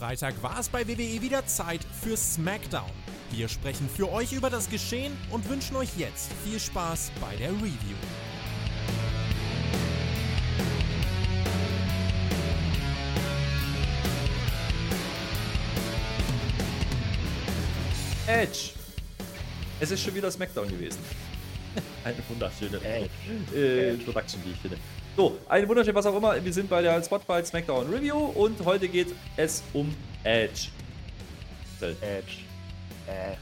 Freitag war es bei WWE wieder Zeit für SmackDown. Wir sprechen für euch über das Geschehen und wünschen euch jetzt viel Spaß bei der Review. Edge. Es ist schon wieder SmackDown gewesen. Eine wunderschöne äh, Introduction, wie ich finde. So, ein wunderschön, was auch immer. Wir sind bei der Spotify SmackDown Review und heute geht es um Edge. Edge. Äh,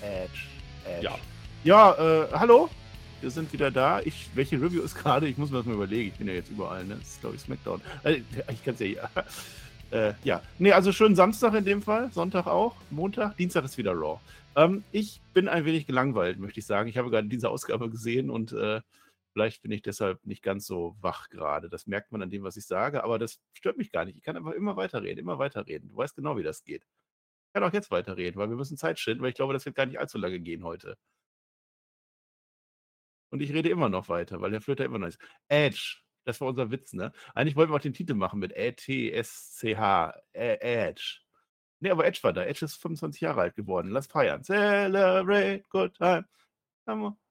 Edge. Edge. Ja. Ja, äh, hallo. Wir sind wieder da. Ich, welche Review ist gerade? Ich muss mir das mal überlegen. Ich bin ja jetzt überall, ne? Das ist, glaube ich, Smackdown. Äh, ich kann es ja hier. Äh, ja. Nee, also schönen Samstag in dem Fall. Sonntag auch. Montag. Dienstag ist wieder Raw. Ähm, ich bin ein wenig gelangweilt, möchte ich sagen. Ich habe gerade diese Ausgabe gesehen und äh, vielleicht bin ich deshalb nicht ganz so wach gerade. Das merkt man an dem, was ich sage, aber das stört mich gar nicht. Ich kann einfach immer weiterreden, immer weiterreden. Du weißt genau, wie das geht. Ich kann auch jetzt weiterreden, weil wir müssen Zeit schinden, weil ich glaube, das wird gar nicht allzu lange gehen heute. Und ich rede immer noch weiter, weil der Flöter immer noch ist. Edge, das war unser Witz, ne? Eigentlich wollten wir auch den Titel machen mit E-T-S-C-H. Edge. Nee, aber Edge war da. Edge ist 25 Jahre alt geworden. Lass feiern. Celebrate good time. Come on.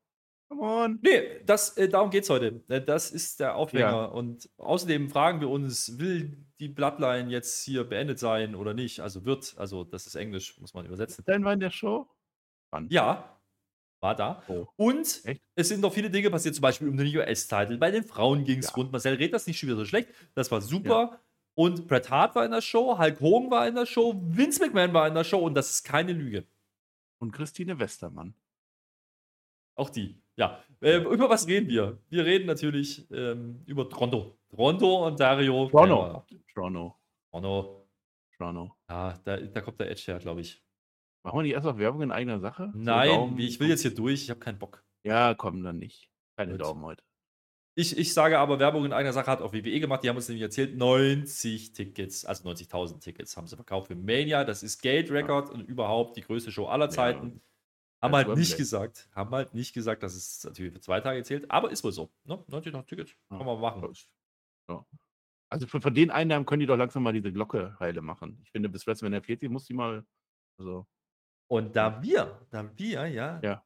Come on. Nee, das, äh, darum geht es heute. Äh, Das ist der Aufhänger. Ja. Und außerdem fragen wir uns, will die Bloodline jetzt hier beendet sein oder nicht? Also wird, also das ist Englisch, muss man übersetzen. Dann war in der Show? Wann? Ja, war da. Oh. Und Echt? es sind noch viele Dinge passiert, zum Beispiel um den US-Titel. Bei den Frauen ging es Ja. rund. Marcel redet das nicht schon wieder so schlecht. Das war super. Und Bret Hart war in der Show, Hulk Hogan war in der Show, Vince McMahon war in der Show und das ist keine Lüge. Und Christine Westermann. Auch die. Ja. Ähm, über was reden wir? Wir reden natürlich ähm, über Toronto. Toronto, Ontario. Toronto. Toronto. Toronto. Toronto. Ja, da, da kommt der Edge her, glaube ich. Machen wir nicht erst noch Werbung in eigener Sache? So Nein, wie- ich will jetzt hier durch, ich habe keinen Bock. Ja, komm dann nicht. Keine Gut. Daumen heute. Ich, ich sage aber, Werbung in einer Sache hat auch WWE gemacht. Die haben uns nämlich erzählt, 90 Tickets, also 90.000 Tickets haben sie verkauft für Mania. Das ist Gate Record und überhaupt die größte Show aller Zeiten. Haben halt nicht gesagt, haben halt nicht gesagt, dass es natürlich für zwei Tage zählt, aber ist wohl so. Ne? 90.000 Tickets, kann man machen. Ja. Also von, von den Einnahmen können die doch langsam mal diese Glocke heile machen. Ich finde, bis WrestleMania 40 muss die mal. Also, Und da wir, da wir, ja, Ja.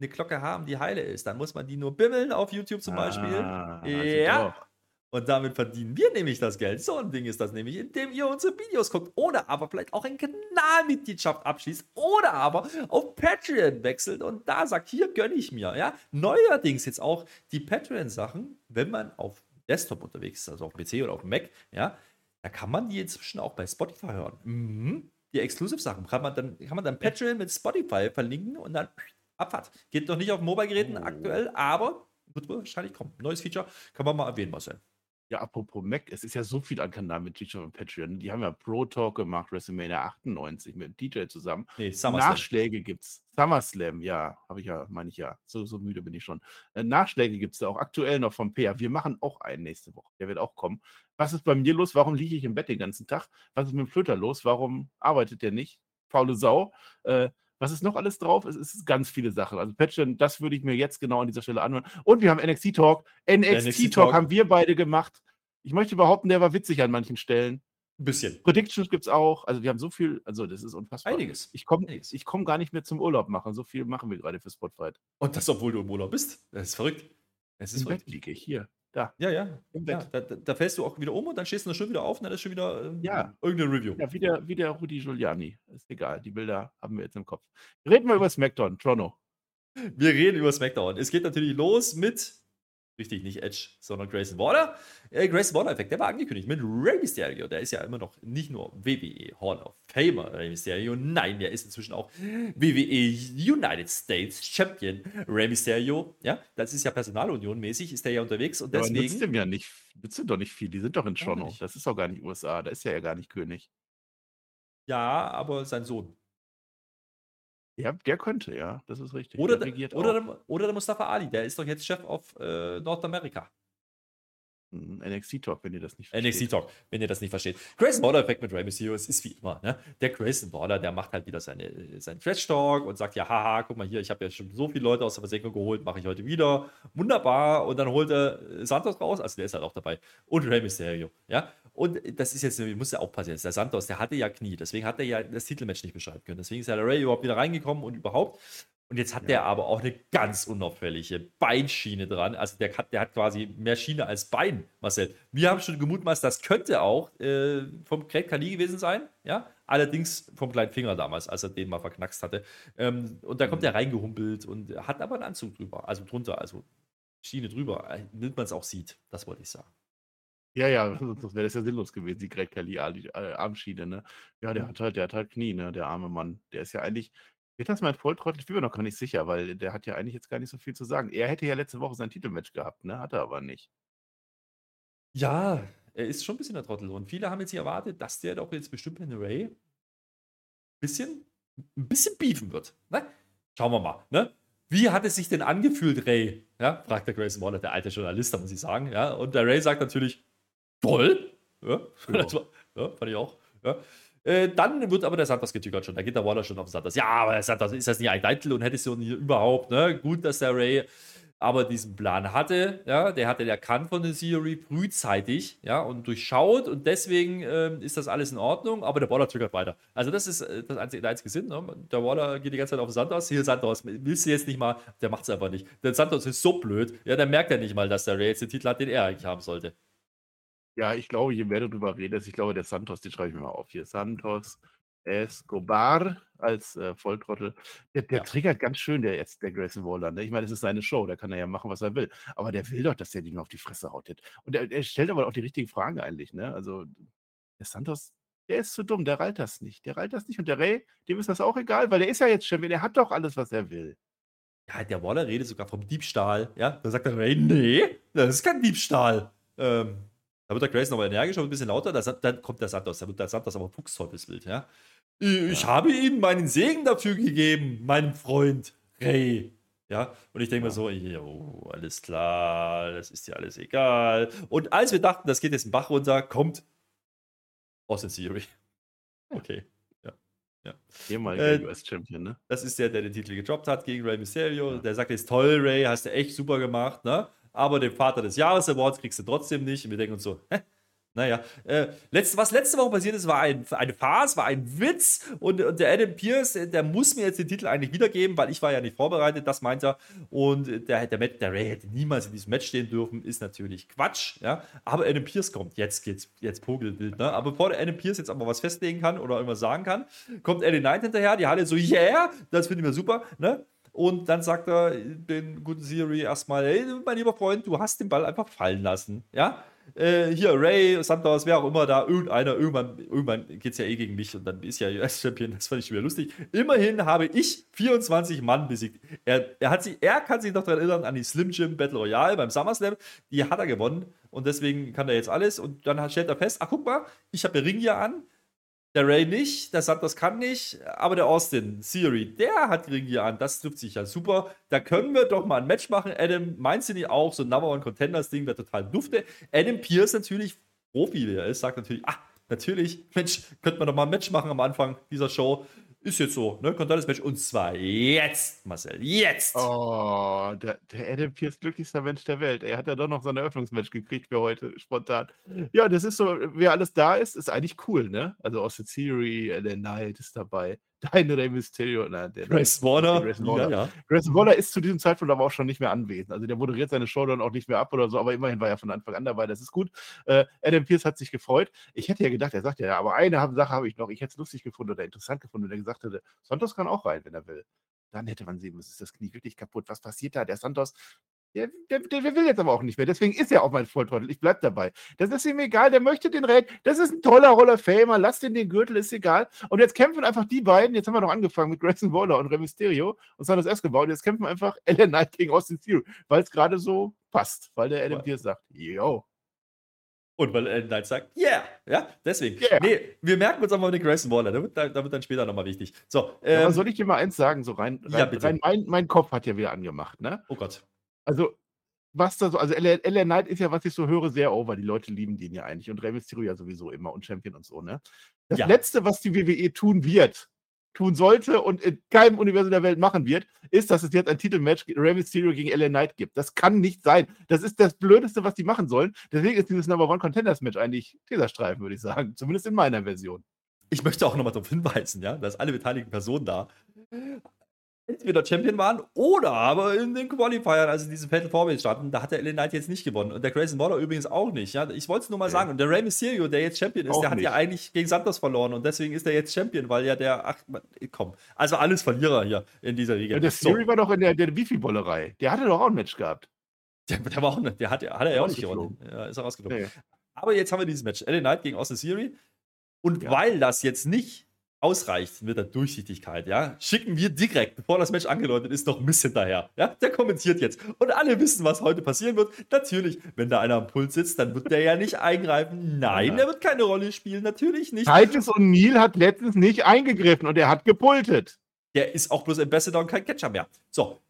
eine Glocke haben, die heile ist, dann muss man die nur bimmeln auf YouTube zum Beispiel. Ah, also Ja. doch. Und damit verdienen wir nämlich das Geld. So ein Ding ist das nämlich, indem ihr unsere Videos guckt oder aber vielleicht auch eine Kanalmitgliedschaft abschließt oder aber auf Patreon wechselt und da sagt, hier gönne ich mir. Ja? Neuerdings jetzt auch die Patreon-Sachen, wenn man auf Desktop unterwegs ist, also auf PC oder auf Mac, ja, da kann man die inzwischen auch bei Spotify hören. Mhm. Die Exclusive-Sachen kann man dann, kann man dann Patreon mit Spotify verlinken und dann Abfahrt. Geht noch nicht auf Mobile-Geräten Oh. aktuell, aber wird wahrscheinlich kommen. Neues Feature kann man mal erwähnen, Marcel. Ja, apropos Mac, es ist ja so viel an Kanalmitgliedschaft und Patreon. Die haben ja Pro Talk gemacht, WrestleMania 98 mit DJ zusammen. Nee, SummerSlam. Nachschläge gibt's. SummerSlam, ja, habe ich ja, meine ich ja. So, so müde bin ich schon. Äh, Nachschläge gibt's da auch aktuell noch vom Peer. Wir machen auch einen nächste Woche. Der wird auch kommen. Was ist bei mir los? Warum liege ich im Bett den ganzen Tag? Was ist mit dem Flöter los? Warum arbeitet der nicht? Faule Sau. Äh, was ist noch alles drauf? Es ist ganz viele Sachen. Also Patreon, das würde ich mir jetzt genau an dieser Stelle anhören. Und wir haben NXT Talk. NXT, NXT Talk Talk. haben wir beide gemacht. Ich möchte behaupten, der war witzig an manchen Stellen. Ein bisschen. Predictions gibt es auch. Also wir haben so viel, also das ist unfassbar. Einiges. Ich komme ich komm gar nicht mehr zum Urlaub machen. So viel machen wir gerade für Spotlight. Und das, obwohl du im Urlaub bist. Das ist verrückt. Es ist Im Bett liege ich hier. Da. Ja, ja. Im ja Bett. da, da da fällst du auch wieder um und dann stehst du schon wieder auf und dann ist schon wieder ähm, Ja. irgendeine Review. Ja, wie der, wie der Rudi Giuliani. Ist egal. Die Bilder haben wir jetzt im Kopf. Reden wir über SmackDown, Toronto. Wir reden über SmackDown. Es geht natürlich los mit, richtig, nicht Edge, sondern Grayson Waller. Äh, Grayson Waller-Effekt, der war angekündigt mit Rey Mysterio. Der ist ja immer noch nicht nur WWE Hall of Famer Rey Mysterio, nein, der ist inzwischen auch WWE United States Champion Rey Mysterio. Ja, das ist ja Personalunion-mäßig, ist der ja unterwegs und Aber nützt deswegen. dem ja nicht, nützt dem doch nicht viel. Die sind doch in Toronto. Das ist doch gar nicht USA. Da ist ja ja gar nicht König. Ja, aber sein Sohn. Ja, der könnte, ja. Das ist richtig. Oder, der oder, der, oder der Mustafa Ali, der ist doch jetzt Chef auf äh, Nordamerika. Hm, NXT Talk, wenn ihr das nicht NXT Talk, wenn ihr das nicht versteht. Grayson Waller Effekt mit Rey Mysterio, es ist wie immer, ne? Der Grayson Waller, der macht halt wieder seine, seinen Trash Talk und sagt, ja, haha, guck mal hier, ich habe ja schon so viele Leute aus der Versenkung geholt, mache ich heute wieder. Wunderbar. Und dann holt er Santos raus, also der ist halt auch dabei. Und Rey Mysterio, ja? Und das ist jetzt, ich muss ja aufpassen jetzt, der Santos, der hatte ja Knie, deswegen hat er ja das Titelmatch nicht beschreiben können. Deswegen ist ja der Ray überhaupt wieder reingekommen und überhaupt. Und jetzt hat ja. der aber auch eine ganz unauffällige Beinschiene dran. Also der hat, der hat quasi mehr Schiene als Bein, Marcel. Wir haben schon gemutmaßt, das könnte auch äh, vom Great Kali gewesen sein, ja. Allerdings vom kleinen Finger damals, als er den mal verknackst hatte. Ähm, und da kommt mhm. er reingehumpelt und hat aber einen Anzug drüber, also drunter, also Schiene drüber, damit man es auch sieht. Das wollte ich sagen. Ja, ja, sonst wäre das ja sinnlos gewesen, die Greg Kelly äh, Armschiene, ne? Ja, der mhm. hat halt, der hat halt Knie, ne? Der arme Mann. Der ist ja eigentlich, wird das mein Volltrottel? Ich bin mir noch gar nicht sicher, weil der hat ja eigentlich jetzt gar nicht so viel zu sagen. Er hätte ja letzte Woche sein Titelmatch gehabt, ne? Hat er aber nicht. Ja, er ist schon ein bisschen der Trottel. Und viele haben jetzt hier erwartet, dass der doch jetzt bestimmt mit Ray bisschen, ein bisschen beefen wird. Ne? Schauen wir mal. Ne? Wie hat es sich denn angefühlt, Ray? Ja, fragt der Grayson Waller, der alte Journalist, da muss ich sagen. Ja, und der Ray sagt natürlich, toll. Ja, ja. War, ja fand ich auch. Ja. Äh, dann wird aber der Santos getügert schon. Da geht der Waller schon auf den Santos. Ja, aber der Santos ist das nicht ein Titel und hätte es so überhaupt. Ne? Gut, dass der Ray aber diesen Plan hatte, ja, der hatte erkannt von der Theory frühzeitig, ja, und durchschaut und deswegen äh, ist das alles in Ordnung, aber der Waller triggert weiter. Also das ist äh, das einzige, der einzige Sinn, ne? der Waller geht die ganze Zeit auf den Santos, hier Santos, willst du jetzt nicht mal, der macht es einfach nicht. Der Santos ist so blöd, ja, der merkt ja nicht mal, dass der Ray jetzt den Titel hat, den er eigentlich haben sollte. Ja, ich glaube, je mehr du darüber redest, ich glaube, der Santos, den schreibe ich mir mal auf hier, Santos, Escobar als äh, Volltrottel. Der, der ja. triggert ganz schön, der jetzt, der Grayson Waller. Ne? Ich meine, das ist seine Show, da kann er ja machen, was er will. Aber der will doch, dass der die nur auf die Fresse haut. Und er, er stellt aber auch die richtigen Fragen eigentlich. Ne? Also, der Santos, der ist zu dumm, der reilt das nicht. Der reilt das nicht. Und der Ray, dem ist das auch egal, weil der ist ja jetzt Champion, der hat doch alles, was er will. Ja, der Waller redet sogar vom Diebstahl. Ja, da sagt der Ray, nee, das ist kein Diebstahl. Ähm, da wird der Grayson nochmal energischer und ein bisschen lauter. dann kommt der Santos. Da wird der Santos aber Fuchsteufelswild. Ja? Ich ja. habe Ihnen meinen Segen dafür gegeben, mein Freund Ray. Ja, und ich denke mir so, jo, alles klar, das ist ja alles egal. Und als wir dachten, das geht jetzt ein Bach runter, kommt Austin Theory. Okay, ja. ja. Ehemaliger äh, US-Champion, ne? Das ist der, der den Titel gedroppt hat gegen Ray Mysterio. Ja. Der sagt jetzt, toll, Ray, hast du echt super gemacht, ne? Aber den Vater des Jahres Awards kriegst du trotzdem nicht. Und wir denken uns so, hä? Naja, äh, letzte, was letzte Woche passiert ist, war ein, eine Farce, war ein Witz und, und, der Adam Pierce, der muss mir jetzt den Titel eigentlich wiedergeben, weil ich war ja nicht vorbereitet, das meint er. Und der, der, der Ray hätte niemals in diesem Match stehen dürfen, ist natürlich Quatsch, ja. Aber Adam Pierce kommt, jetzt geht's, jetzt Pogelbild, ne? Aber bevor der Adam Pierce jetzt aber was festlegen kann oder irgendwas sagen kann, kommt Eddie Knight hinterher, die Halle so, yeah, das finden wir super, ne? Und dann sagt er den guten Siri erstmal, hey, mein lieber Freund, du hast den Ball einfach fallen lassen, ja äh, hier Ray, Santos, wer auch immer da, irgendeiner, irgendwann, irgendwann geht es ja eh gegen mich und dann ist ja US-Champion, das fand ich wieder lustig. Immerhin habe ich 24 Mann besiegt. Er, er, hat sich, er kann sich noch daran erinnern an die Slim Jim Battle Royale beim SummerSlam, die hat er gewonnen und deswegen kann er jetzt alles und dann stellt er fest, ach guck mal, ich habe Ring hier an, der Ray nicht, der Santos kann nicht, aber der Austin, Theory, der hat Ring hier an. Das trifft sich ja super. Da können wir doch mal ein Match machen. Adam, meinst du nicht auch, so ein Number One Contenders Ding wäre total dufte. Adam Pierce natürlich, Profi wie er ist, sagt natürlich, ah, natürlich, Mensch, könnte man doch mal ein Match machen am Anfang dieser Show. Ist jetzt so, ne? Kontales Match. Und zwar jetzt, Marcel. Jetzt! Oh, der, der Adam Pierce glücklichster Mensch der Welt. Er hat ja doch noch so ein Eröffnungsmatch gekriegt für heute, spontan. Ja, das ist so, wer alles da ist, ist eigentlich cool, ne? Also aus der Theory, der Knight ist dabei dein Rey Mysterio. Nein, der, Grace Warner. Grace Warner. Ja, ja. Grace Warner ist zu diesem Zeitpunkt aber auch schon nicht mehr anwesend. Also der moderiert seine Show dann auch nicht mehr ab oder so, aber immerhin war er von Anfang an dabei. Das ist gut. Äh, Adam Pierce hat sich gefreut. Ich hätte ja gedacht, er sagt ja, aber eine Sache habe ich noch. Ich hätte es lustig gefunden oder interessant gefunden, wenn er gesagt hätte, Santos kann auch rein, wenn er will. Dann hätte man sehen müssen, ist das Knie wirklich kaputt. Was passiert da? Der Santos der, der, der, will jetzt aber auch nicht mehr. Deswegen ist er auch mein Volltrottel. Ich bleib dabei. Das ist ihm egal. Der möchte den Raid. Das ist ein toller Roller Famer. Lass den den Gürtel, ist egal. Und jetzt kämpfen einfach die beiden. Jetzt haben wir noch angefangen mit Grayson Waller und Rey Mysterio und Santos Escobar. Und jetzt kämpfen einfach Ellen Knight gegen Austin Theory, weil es gerade so passt. Weil der Adam Pierce sagt, yo. Und weil Ellen Knight sagt, yeah. Ja, deswegen. Yeah. Nee, wir merken uns aber den Grayson Waller. Da wird, da wird dann später nochmal wichtig. So, ähm, ja, soll ich dir mal eins sagen? So rein, rein, ja, rein mein, mein Kopf hat ja wieder angemacht, ne? Oh Gott. Also, was da so, also LA, LA Knight ist ja, was ich so höre, sehr over. Die Leute lieben den ja eigentlich. Und Rey Mysterio ja sowieso immer und Champion und so, ne? Das ja. Letzte, was die WWE tun wird, tun sollte und in keinem Universum der Welt machen wird, ist, dass es jetzt ein Titelmatch Rey Mysterio gegen LA Knight gibt. Das kann nicht sein. Das ist das Blödeste, was die machen sollen. Deswegen ist dieses Number One Contenders Match eigentlich Teserstreifen, würde ich sagen. Zumindest in meiner Version. Ich möchte auch nochmal darauf hinweisen, ja, dass alle beteiligten Personen da entweder Champion waren oder aber in den Qualifiern, also diese Fatal Four standen, da hat der LA Knight jetzt nicht gewonnen. Und der Grayson Waller übrigens auch nicht. Ja? Ich wollte es nur mal ja. sagen. Und der Rey Mysterio, der jetzt Champion ist, auch der hat nicht. ja eigentlich gegen Santos verloren. Und deswegen ist er jetzt Champion, weil ja der, ach, komm. Also alles Verlierer hier in dieser Liga. Ja, der Theory so. war doch in der, der Wifi-Bollerei. Der hatte doch auch ein Match gehabt. Der, der war auch nicht, der hat, hat er ja auch nicht gewonnen. Ja, ist er rausgeflogen. Nee. Aber jetzt haben wir dieses Match. LA Knight gegen Austin Theory. Und ja. weil das jetzt nicht ausreicht mit der Durchsichtigkeit, ja, schicken wir direkt, bevor das Match angeläutet ist, noch Miss hinterher. Ja, der kommentiert jetzt. Und alle wissen, was heute passieren wird. Natürlich, wenn da einer am Puls sitzt, dann wird der ja nicht eingreifen. Nein, der wird keine Rolle spielen. Natürlich nicht. Titus und Neil hat letztens nicht eingegriffen und er hat gepultet. Der ist auch bloß Ambassador und kein Catcher mehr. So,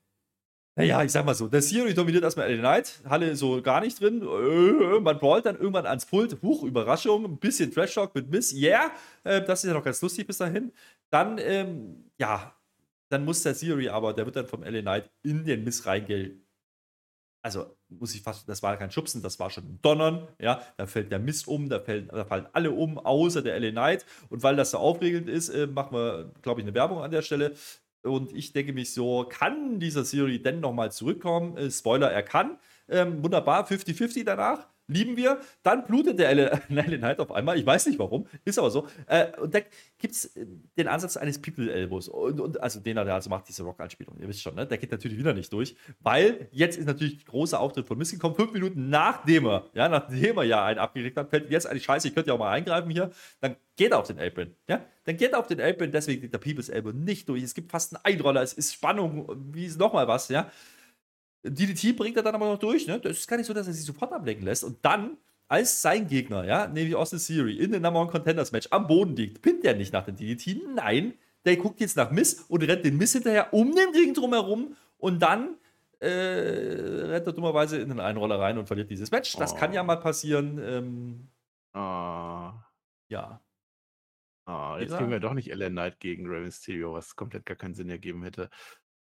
naja, ich sag mal so, der Siri dominiert erstmal LA Knight, Halle so gar nicht drin. Äh, man brawlt dann irgendwann ans Pult. Huch, Überraschung, ein bisschen Trash Talk mit Miss. Yeah, äh, das ist ja noch ganz lustig bis dahin. Dann, ähm, ja, dann muss der Siri aber, der wird dann vom LA Knight in den Miss reingehen. Also, muss ich fast, das war kein Schubsen, das war schon ein Donnern, ja, da fällt der Mist um, da, fällt, da fallen alle um, außer der LA Knight. Und weil das so aufregend ist, äh, machen wir, glaube ich, eine Werbung an der Stelle. Und ich denke mich so, kann dieser Siri denn nochmal zurückkommen? Äh, Spoiler, er kann. Ähm, wunderbar, 50-50 danach lieben wir. Dann blutet der Allen halt auf einmal. Ich weiß nicht warum, ist aber so. Äh, und da gibt es äh, den Ansatz eines People-Elbows. Und, und, also den er also macht, diese Rock-Anspielung. Ihr wisst schon, ne? der geht natürlich wieder nicht durch, weil jetzt ist natürlich großer Auftritt von Missy gekommen. Fünf Minuten nachdem er, ja, nachdem er ja einen abgelegt hat, fällt jetzt eigentlich scheiße, ich könnte ja auch mal eingreifen hier. Dann geht er auf den Apron. Ja? Dann geht er auf den Apron, deswegen geht der People's Elbow nicht durch. Es gibt fast einen Einroller, es ist Spannung, wie ist nochmal was, ja. DDT bringt er dann aber noch durch. Ne? Das ist gar nicht so, dass er sich sofort ablenken lässt. Und dann, als sein Gegner, ja, nämlich Austin Theory, in den Number One Contenders Match am Boden liegt, pinnt er nicht nach dem DDT. Nein, der guckt jetzt nach Miss und rennt den Miss hinterher um den Ring drumherum und dann äh, rennt er dummerweise in den Einroller rein und verliert dieses Match. Das oh. kann ja mal passieren. Ähm, oh. Ja. Oh, jetzt kriegen wir doch nicht Ellen Knight gegen Rey Mysterio, was komplett gar keinen Sinn ergeben hätte.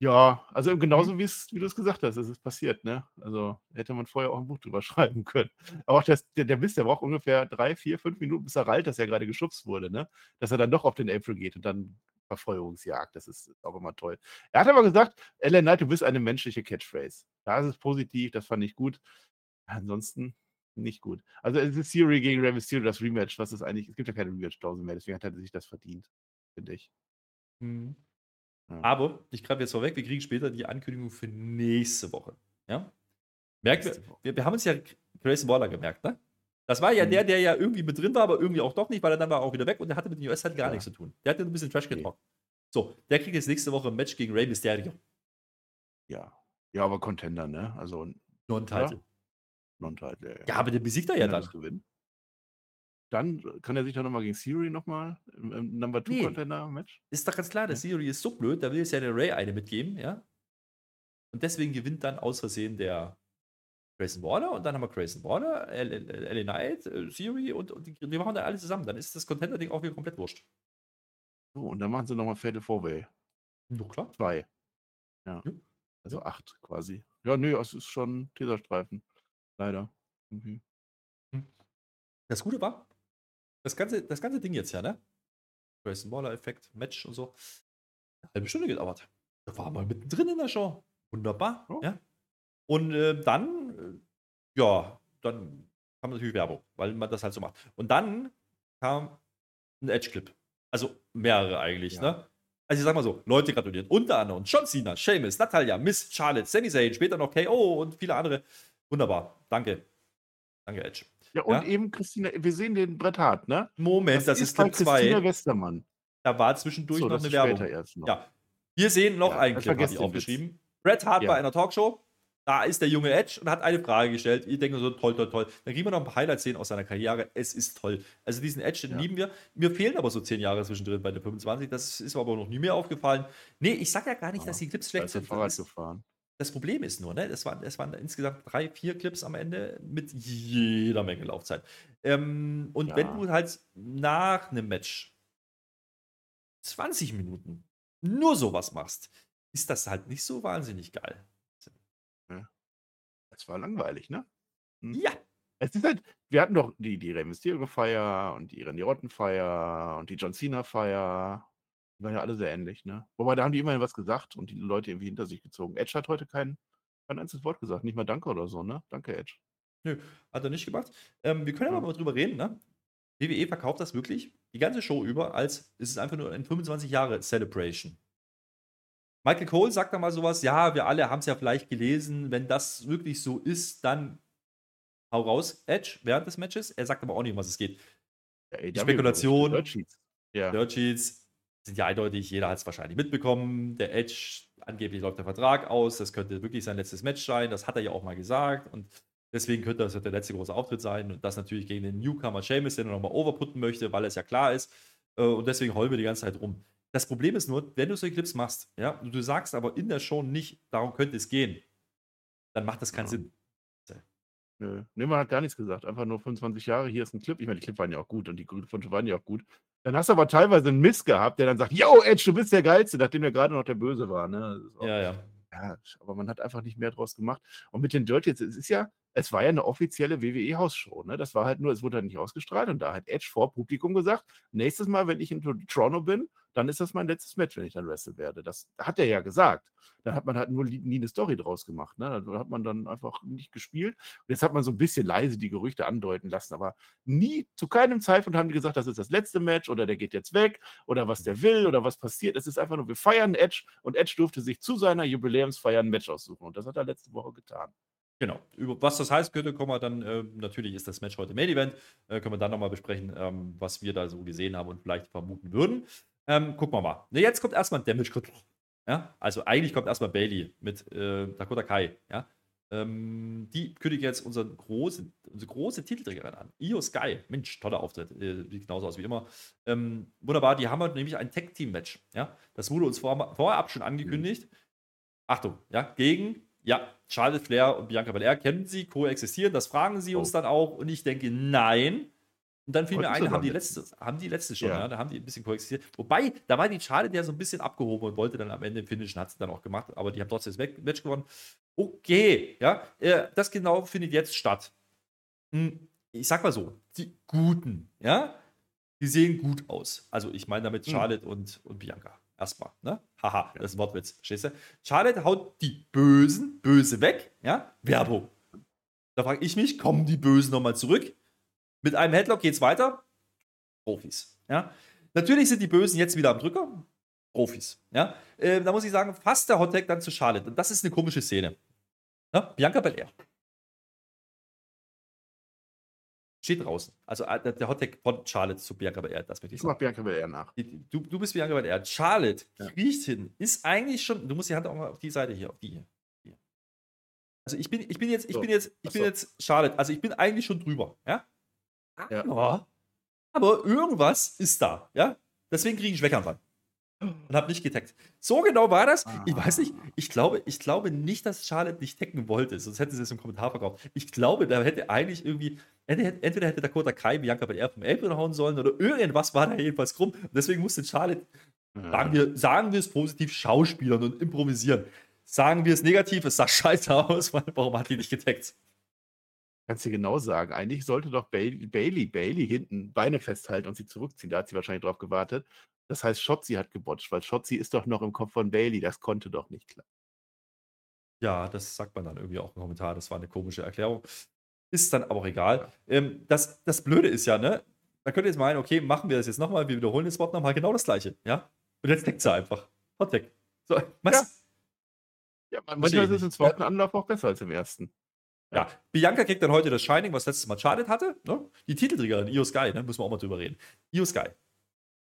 Ja, also mhm. genauso wie's wie du es gesagt hast, es ist passiert, ne? Also, hätte man vorher auch ein Buch drüber schreiben können. Aber auch das der der Mist, der braucht ungefähr 3, 4, 5 Minuten, bis er rallt, dass er gerade geschubst wurde, ne? Dass er dann doch auf den April geht und dann Verfeuerungsjagd, das ist auch immer toll. Er hat aber gesagt: „Ellen Knight, du bist eine menschliche Catchphrase.“ Da ist es positiv, das fand ich gut. Ansonsten nicht gut. Also, es ist Theory gegen Mysterio, das Rematch, was ist eigentlich es gibt ja keine Rematch-Klausel mehr, deswegen hat er sich das verdient, finde ich. Mhm. Ja. Aber ich greife jetzt vorweg, wir kriegen später die Ankündigung für nächste Woche. Ja? Merkt, wir, wir haben uns ja Grayson Waller gemerkt, ne? Das war ja mhm. der, der ja irgendwie mit drin war, aber irgendwie auch doch nicht, weil er dann war auch wieder weg und der hatte mit den US halt gar ja. nichts zu tun. Der hatte ein bisschen Trash. Okay. So, der kriegt jetzt nächste Woche ein Match gegen Rey Mysterio. Ja. Ja, aber Contender, ne? Also. Non-Title. Non-Title, ja, ja. aber der besiegt er ja dann. Gewinnen. Dann kann er sich doch nochmal gegen Siri nochmal im, im Number 2 nee. Contender Match. Ist doch ganz klar, der Siri ist so blöd, da will es ja der Ray eine mitgeben, ja. Und deswegen gewinnt dann aus Versehen der Grayson Waller und dann haben wir Grayson Waller, LA Knight, äh, Siri und, und die, die, machen da alle zusammen. Dann ist das Contender-Ding auch wieder komplett wurscht. So, und dann machen sie nochmal Fatal Four-Way. Doch, klar. Zwei. Ja. ja. Also ja. acht quasi. Ja, nö, es ist schon Teserstreifen. Leider. Mhm. Das Gute war, das ganze, das ganze Ding jetzt ja, ne? Grayson Waller-Effekt, Match und so. Eine halbe Stunde gedauert. Da war mal mittendrin in der Show. Wunderbar, oh. ja. Und äh, dann, äh, ja, dann kam natürlich Werbung, weil man das halt so macht. Und dann kam ein Edge-Clip. Also mehrere eigentlich, ja. ne? Also ich sag mal so, Leute gratulieren. Unter anderem John Cena, Seamus, Natalia, Miss Charlotte, Sami Zayn, später noch KO und viele andere. Wunderbar. Danke. Danke, Edge. Ja, und ja? eben Christina, wir sehen den Brett Hart, ne? Moment, das, das ist Clip 2. Christina Westermann. Da war zwischendurch so, noch eine Werbung. Ja. Wir sehen noch ja, einen Clip, habe ich aufgeschrieben. Bret Hart ja. bei einer Talkshow. Da ist der junge Edge und hat eine Frage gestellt. Ihr denkt so, toll, toll, toll. Dann kriegen wir noch ein paar Highlights-Szenen aus seiner Karriere. Es ist toll. Also diesen Edge, den ja. lieben wir. Mir fehlen aber so zehn Jahre zwischendrin bei der 25. Das ist aber noch nie mehr aufgefallen. Nee, ich sag ja gar nicht, dass die Clips schlecht sind. Fahrrad gefahren. Das Problem ist nur, ne, es, waren, es waren insgesamt drei, vier Clips am Ende mit jeder Menge Laufzeit. Ähm, und ja. wenn du halt nach einem Match 20 Minuten nur sowas machst, ist das halt nicht so wahnsinnig geil. Das war langweilig, ne? Hm. Ja, Es ist halt, wir hatten doch die, die Rey Mysterio-Feier und die Randy Orton-Feier und die John Cena-Feier. Die waren ja alle sehr ähnlich, ne? Wobei, da haben die immerhin was gesagt und die Leute irgendwie hinter sich gezogen. Edge hat heute kein, kein einziges Wort gesagt, nicht mal Danke oder so, ne? Danke, Edge. Nö, hat er nicht gemacht. Ähm, wir können aber Ja. mal drüber reden, ne? WWE verkauft das wirklich die ganze Show über, als es ist einfach nur ein 25 Jahre Celebration. Michael Cole sagt dann mal sowas, ja, wir alle haben es ja vielleicht gelesen, wenn das wirklich so ist, dann hau raus, Edge, während des Matches. Er sagt aber auch nicht, um was es geht. Ja, AEW, Spekulation. Dirt Sheets. Ja. Dirt Sheets sind ja eindeutig, jeder hat es wahrscheinlich mitbekommen. Der Edge, angeblich läuft der Vertrag aus, das könnte wirklich sein letztes Match sein, das hat er ja auch mal gesagt und deswegen könnte das der letzte große Auftritt sein und das natürlich gegen den Newcomer Sheamus, den er nochmal overputten möchte, weil es ja klar ist Äh, und deswegen heulen wir die ganze Zeit rum. Das Problem ist nur, wenn du solche Clips machst, ja, und du sagst aber in der Show nicht, darum könnte es gehen, dann macht das keinen Ja. Sinn. Nö. Nee, man hat gar nichts gesagt. Einfach nur 25 Jahre, hier ist ein Clip. Ich meine, die Clip waren ja auch gut und die Glückwünsche waren ja auch gut. Dann hast du aber teilweise einen Mist gehabt, der dann sagt, yo, Edge, du bist der Geilste, nachdem er gerade noch der Böse war. Ne? Auch- Ja, ja. Ja, aber man hat einfach nicht mehr draus gemacht. Und mit den Dirt jetzt, es ist ja, es war ja eine offizielle WWE-Hausshow, ne? Das war halt nur, es wurde halt nicht ausgestrahlt und da hat Edge vor Publikum gesagt, nächstes Mal, wenn ich in Toronto bin, dann ist das mein letztes Match, wenn ich dann wrestle werde. Das hat er ja gesagt. Da hat man halt nur nie eine Story draus gemacht. Ne? Da hat man dann einfach nicht gespielt. Und jetzt hat man so ein bisschen leise die Gerüchte andeuten lassen, aber nie, zu keinem Zeitpunkt haben die gesagt, das ist das letzte Match oder der geht jetzt weg oder was der will oder was passiert. Es ist einfach nur, wir feiern Edge und Edge durfte sich zu seiner Jubiläumsfeier ein Match aussuchen. Und das hat er letzte Woche getan. Genau. Über was das heißt, könnte, kommen wir dann, äh, natürlich ist das Match heute Main Event, äh, können wir dann nochmal besprechen, ähm, was wir da so gesehen haben und vielleicht vermuten würden. Ähm, gucken wir mal. Ne, jetzt kommt erstmal ein Damage Control. Ja? Also eigentlich kommt erstmal Bailey mit äh, Dakota Kai. Ja? Ähm, die kündigt jetzt unseren großen, unsere große Titelträgerin an. Io Sky. Mensch, toller Auftritt. Äh, sieht genauso aus wie immer. Ähm, wunderbar, die haben nämlich ein Tag-Team-Match. Ja? Das wurde uns vor, vorab schon angekündigt. Achtung, ja, gegen, ja, Charlotte Flair und Bianca Belair kennen sie, koexistieren, das fragen sie uns Oh. dann auch und ich denke, nein. Und dann fiel Heute mir ein, haben die letzte, haben die letzte schon, Ja. ja. da haben die ein bisschen koexistiert. Wobei, da war die Charlotte ja so ein bisschen abgehoben und wollte dann am Ende finishen, hat sie dann auch gemacht, aber die haben trotzdem das Match- gewonnen. Okay, ja, äh, das genau findet jetzt statt. Hm, Ich sag mal so, die Guten, ja, die sehen gut aus. Also ich meine damit Hm. Charlotte und, und Bianca. Erstmal, ne? Haha, das ist Wortwitz, verstehst du? Charlotte haut die Bösen, Böse weg, ja? Werbung. Da frage ich mich, kommen die Bösen nochmal zurück? Mit einem Headlock geht's weiter? Profis, ja? Natürlich sind die Bösen jetzt wieder am Drücker. Profis, ja? Äh, da muss ich sagen, fast der Hottag dann zu Charlotte. Und das ist eine komische Szene. Ja? Bianca Belair. Steht draußen. Also äh, der- Hottag von Charlotte zu Bianca Belair, das möchte ich Ich sagen. mach Bianca Belair nach. Du, du bist Bianca Belair. Charlotte Ja. kriecht hin. Ist eigentlich schon. Du musst die Hand auch mal auf die Seite hier, auf die hier. hier. Also ich bin, ich bin jetzt, ich So. bin jetzt, ich Ach bin jetzt Charlotte. Also ich bin eigentlich schon drüber, ja. Ja. Aber, aber irgendwas ist da, ja. Deswegen kriege ich Schwächeranfall. Und habe nicht getaggt. So genau war das. Ich weiß nicht. Ich glaube, ich glaube nicht, dass Charlotte nicht taggen wollte. Sonst hätte sie es im Kommentar verkauft. Ich glaube, da hätte eigentlich irgendwie. Entweder hätte Dakota Kai Bianca Belair vom Apron hauen sollen oder irgendwas war da jedenfalls krumm. Und deswegen musste Charlotte Sagen wir, sagen wir es positiv, Schauspielern und improvisieren. Sagen wir es negativ, es sah scheiße aus, weil warum hat die nicht getaggt? Kannst du genau sagen. Eigentlich sollte doch Bailey, Bailey, Bailey hinten Beine festhalten und sie zurückziehen. Da hat sie wahrscheinlich drauf gewartet. Das heißt, Shotzi hat gebotcht, weil Shotzi ist doch noch im Kopf von Bailey. Das konnte doch nicht klappen. Ja, das sagt man dann irgendwie auch im Kommentar. Das war eine komische Erklärung. Ist dann aber auch egal. Ähm, das, das Blöde ist ja, ne? Da könnt ihr jetzt meinen, okay, machen wir das jetzt nochmal, wir wiederholen das Wort nochmal, genau das gleiche, ja? Und jetzt deckt sie einfach. Hot Tag. So, was? Ja, Verstehe manchmal ist es im zweiten Anlauf auch besser als im ersten. Ja, Bianca kriegt dann heute das Shining, was letztes Mal Charlotte hatte. Ne? Die Titelträgerin, Io Sky, ne? müssen wir auch mal drüber reden. Io Sky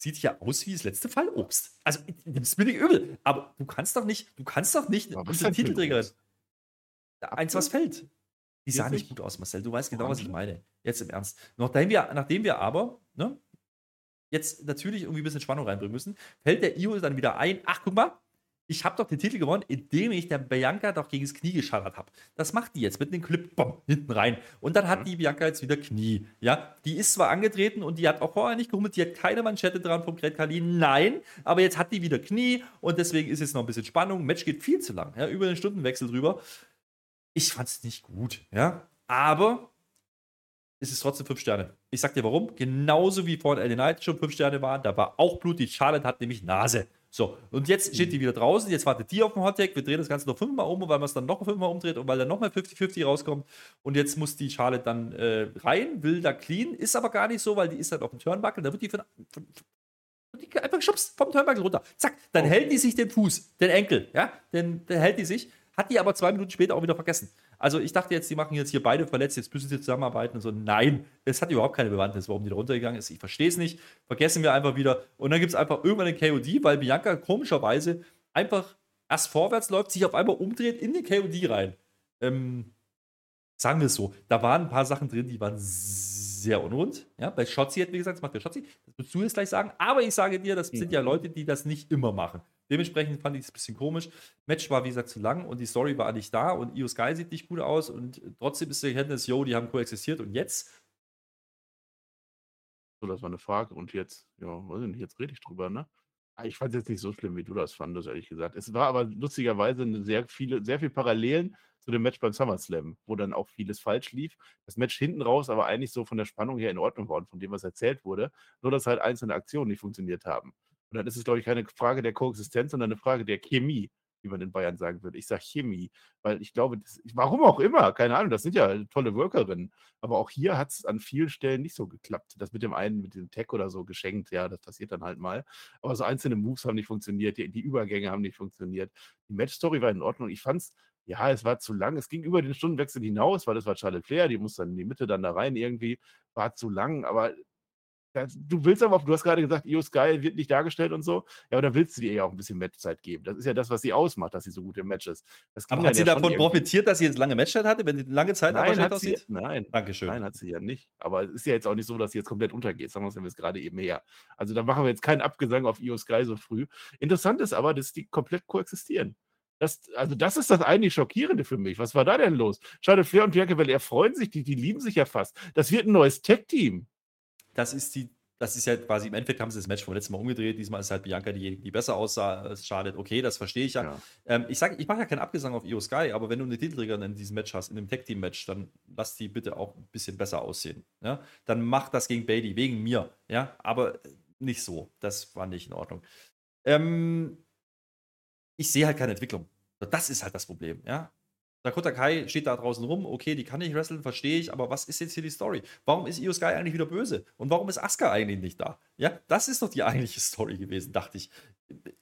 sieht ja aus wie das letzte Fallobst. Also, nimm's mir nicht übel, aber du kannst doch nicht, du kannst doch nicht Aber unsere Titelträgerin. Eins, was fällt. Die sah nicht gut aus, Marcel. Du weißt genau, was ich meine. Jetzt im Ernst. Nachdem wir, nachdem wir aber, ne, jetzt natürlich irgendwie ein bisschen Spannung reinbringen müssen, fällt der Io dann wieder ein. Ach, guck mal, ich habe doch den Titel gewonnen, indem ich der Bianca doch gegen das Knie geschallert habe. Das macht die jetzt mit einem Clip bom, hinten rein. Und dann hat die Bianca jetzt wieder Knie. Ja, die ist zwar angetreten und die hat auch vorher nicht gehummelt, die hat keine Manschette dran vom Great Kali. Nein, aber jetzt hat die wieder Knie und deswegen ist jetzt noch ein bisschen Spannung. Match geht viel zu lang, ja, über den Stundenwechsel drüber. Ich fand es nicht gut, ja, aber ist es trotzdem 5 Sterne. Ich sag dir warum. Genauso wie vor LA Knight schon 5 Sterne waren, da war auch Blut. Die Charlotte hat nämlich Nase. So, und jetzt steht die wieder draußen. Jetzt wartet die auf den Hottag. Wir drehen das Ganze noch fünfmal um, weil man es dann noch fünfmal umdreht und weil dann nochmal 50-50 rauskommt. Und jetzt muss die Charlotte dann äh, rein, will da clean. Ist aber gar nicht so, weil die ist halt auf dem Turnbuckle. Da wird die von, von, von die einfach geschubst vom Turnbuckle runter. Zack, dann oh. hält die sich den Fuß, den Enkel, ja, den, den hält die sich. Hat die aber zwei Minuten später auch wieder vergessen. Also ich dachte jetzt, die machen jetzt hier beide verletzt, jetzt müssen sie zusammenarbeiten und so. Nein, es hat überhaupt keine Bewandtnis, warum die da runtergegangen ist. Ich verstehe es nicht. Vergessen wir einfach wieder. Und dann gibt es einfach irgendwann den KOD, weil Bianca komischerweise einfach erst vorwärts läuft, sich auf einmal umdreht in den KOD rein. Ähm, sagen wir es so, da waren ein paar Sachen drin, die waren sehr unrund. Ja, bei Schotzi hätten wir gesagt, das macht der Schotzi. Das würdest du jetzt gleich sagen. Aber ich sage dir, das sind ja Leute, die das nicht immer machen. Dementsprechend fand ich es ein bisschen komisch. Match war, wie gesagt, zu lang und die Story war nicht da und Io Sky sieht nicht gut aus und trotzdem ist der Erkenntnis, yo, die haben koexistiert und jetzt? So, das war eine Frage und jetzt, ja, weiß ich nicht, jetzt rede ich drüber, ne? Ah, ich fand es jetzt nicht so schlimm, wie du das fandest, ehrlich gesagt. Es war aber lustigerweise sehr viele, sehr viel Parallelen zu dem Match beim SummerSlam, wo dann auch vieles falsch lief. Das Match hinten raus aber eigentlich so von der Spannung her in Ordnung war und von dem, was erzählt wurde, nur dass halt einzelne Aktionen nicht funktioniert haben. Und dann ist es, glaube ich, keine Frage der Koexistenz, sondern eine Frage der Chemie, wie man in Bayern sagen würde. Ich sage Chemie, weil ich glaube, das, warum auch immer, keine Ahnung, das sind ja tolle Workerinnen. Aber auch hier hat es an vielen Stellen nicht so geklappt. Das mit dem einen, mit dem Tech oder so geschenkt, ja, das passiert dann halt mal. Aber so einzelne Moves haben nicht funktioniert, die, die Übergänge haben nicht funktioniert. Die Match-Story war in Ordnung. Ich fand es, ja, es war zu lang. Es ging über den Stundenwechsel hinaus, weil das war Charlotte Flair, die muss dann in die Mitte dann da rein irgendwie. War zu lang, aber Du willst aber, du hast gerade gesagt, Io Sky wird nicht dargestellt und so. Ja, aber da willst du dir ja auch ein bisschen Matchzeit geben. Das ist ja das, was sie ausmacht, dass sie so gut im Match ist. aber hat sie ja davon profitiert, dass sie jetzt lange Matchzeit hatte, wenn sie lange Zeit nein, aber hat sie, aussieht? Nein, Dankeschön. Nein, hat sie ja nicht. Aber es ist ja jetzt auch nicht so, dass sie jetzt komplett untergeht. Sagen wir es gerade eben her. Also da machen wir jetzt keinen Abgesang auf Io Sky so früh. Interessant ist aber, dass die komplett koexistieren. Das, also das ist das eigentlich Schockierende für mich. Was war da denn los? Schade, Flair und Bianca Belair freuen sich, die, die lieben sich ja fast. Das wird ein neues Tech-Team. Das ist die das ist ja quasi, im Endeffekt haben sie das Match vom letzten Mal umgedreht. Diesmal ist halt Bianca diejenige, die besser aussah. Es schadet, okay, das verstehe ich ja. ja. Ähm, ich sage, ich mache ja keinen Abgesang auf Io Sky, aber wenn du eine Titelträgerin in diesem Match hast, in einem Tag-Team-Match, dann lass die bitte auch ein bisschen besser aussehen. Ja? Dann mach das gegen Bailey, wegen mir. Ja, aber nicht so. Das war nicht in Ordnung. Ähm, ich sehe halt keine Entwicklung. Das ist halt das Problem. Ja? Dakota Kai steht da draußen rum, okay, die kann nicht wresteln, verstehe ich, aber was ist jetzt hier die Story? Warum ist Io Sky eigentlich wieder böse? Und warum ist Asuka eigentlich nicht da? Ja, das ist doch die eigentliche Story gewesen, dachte ich.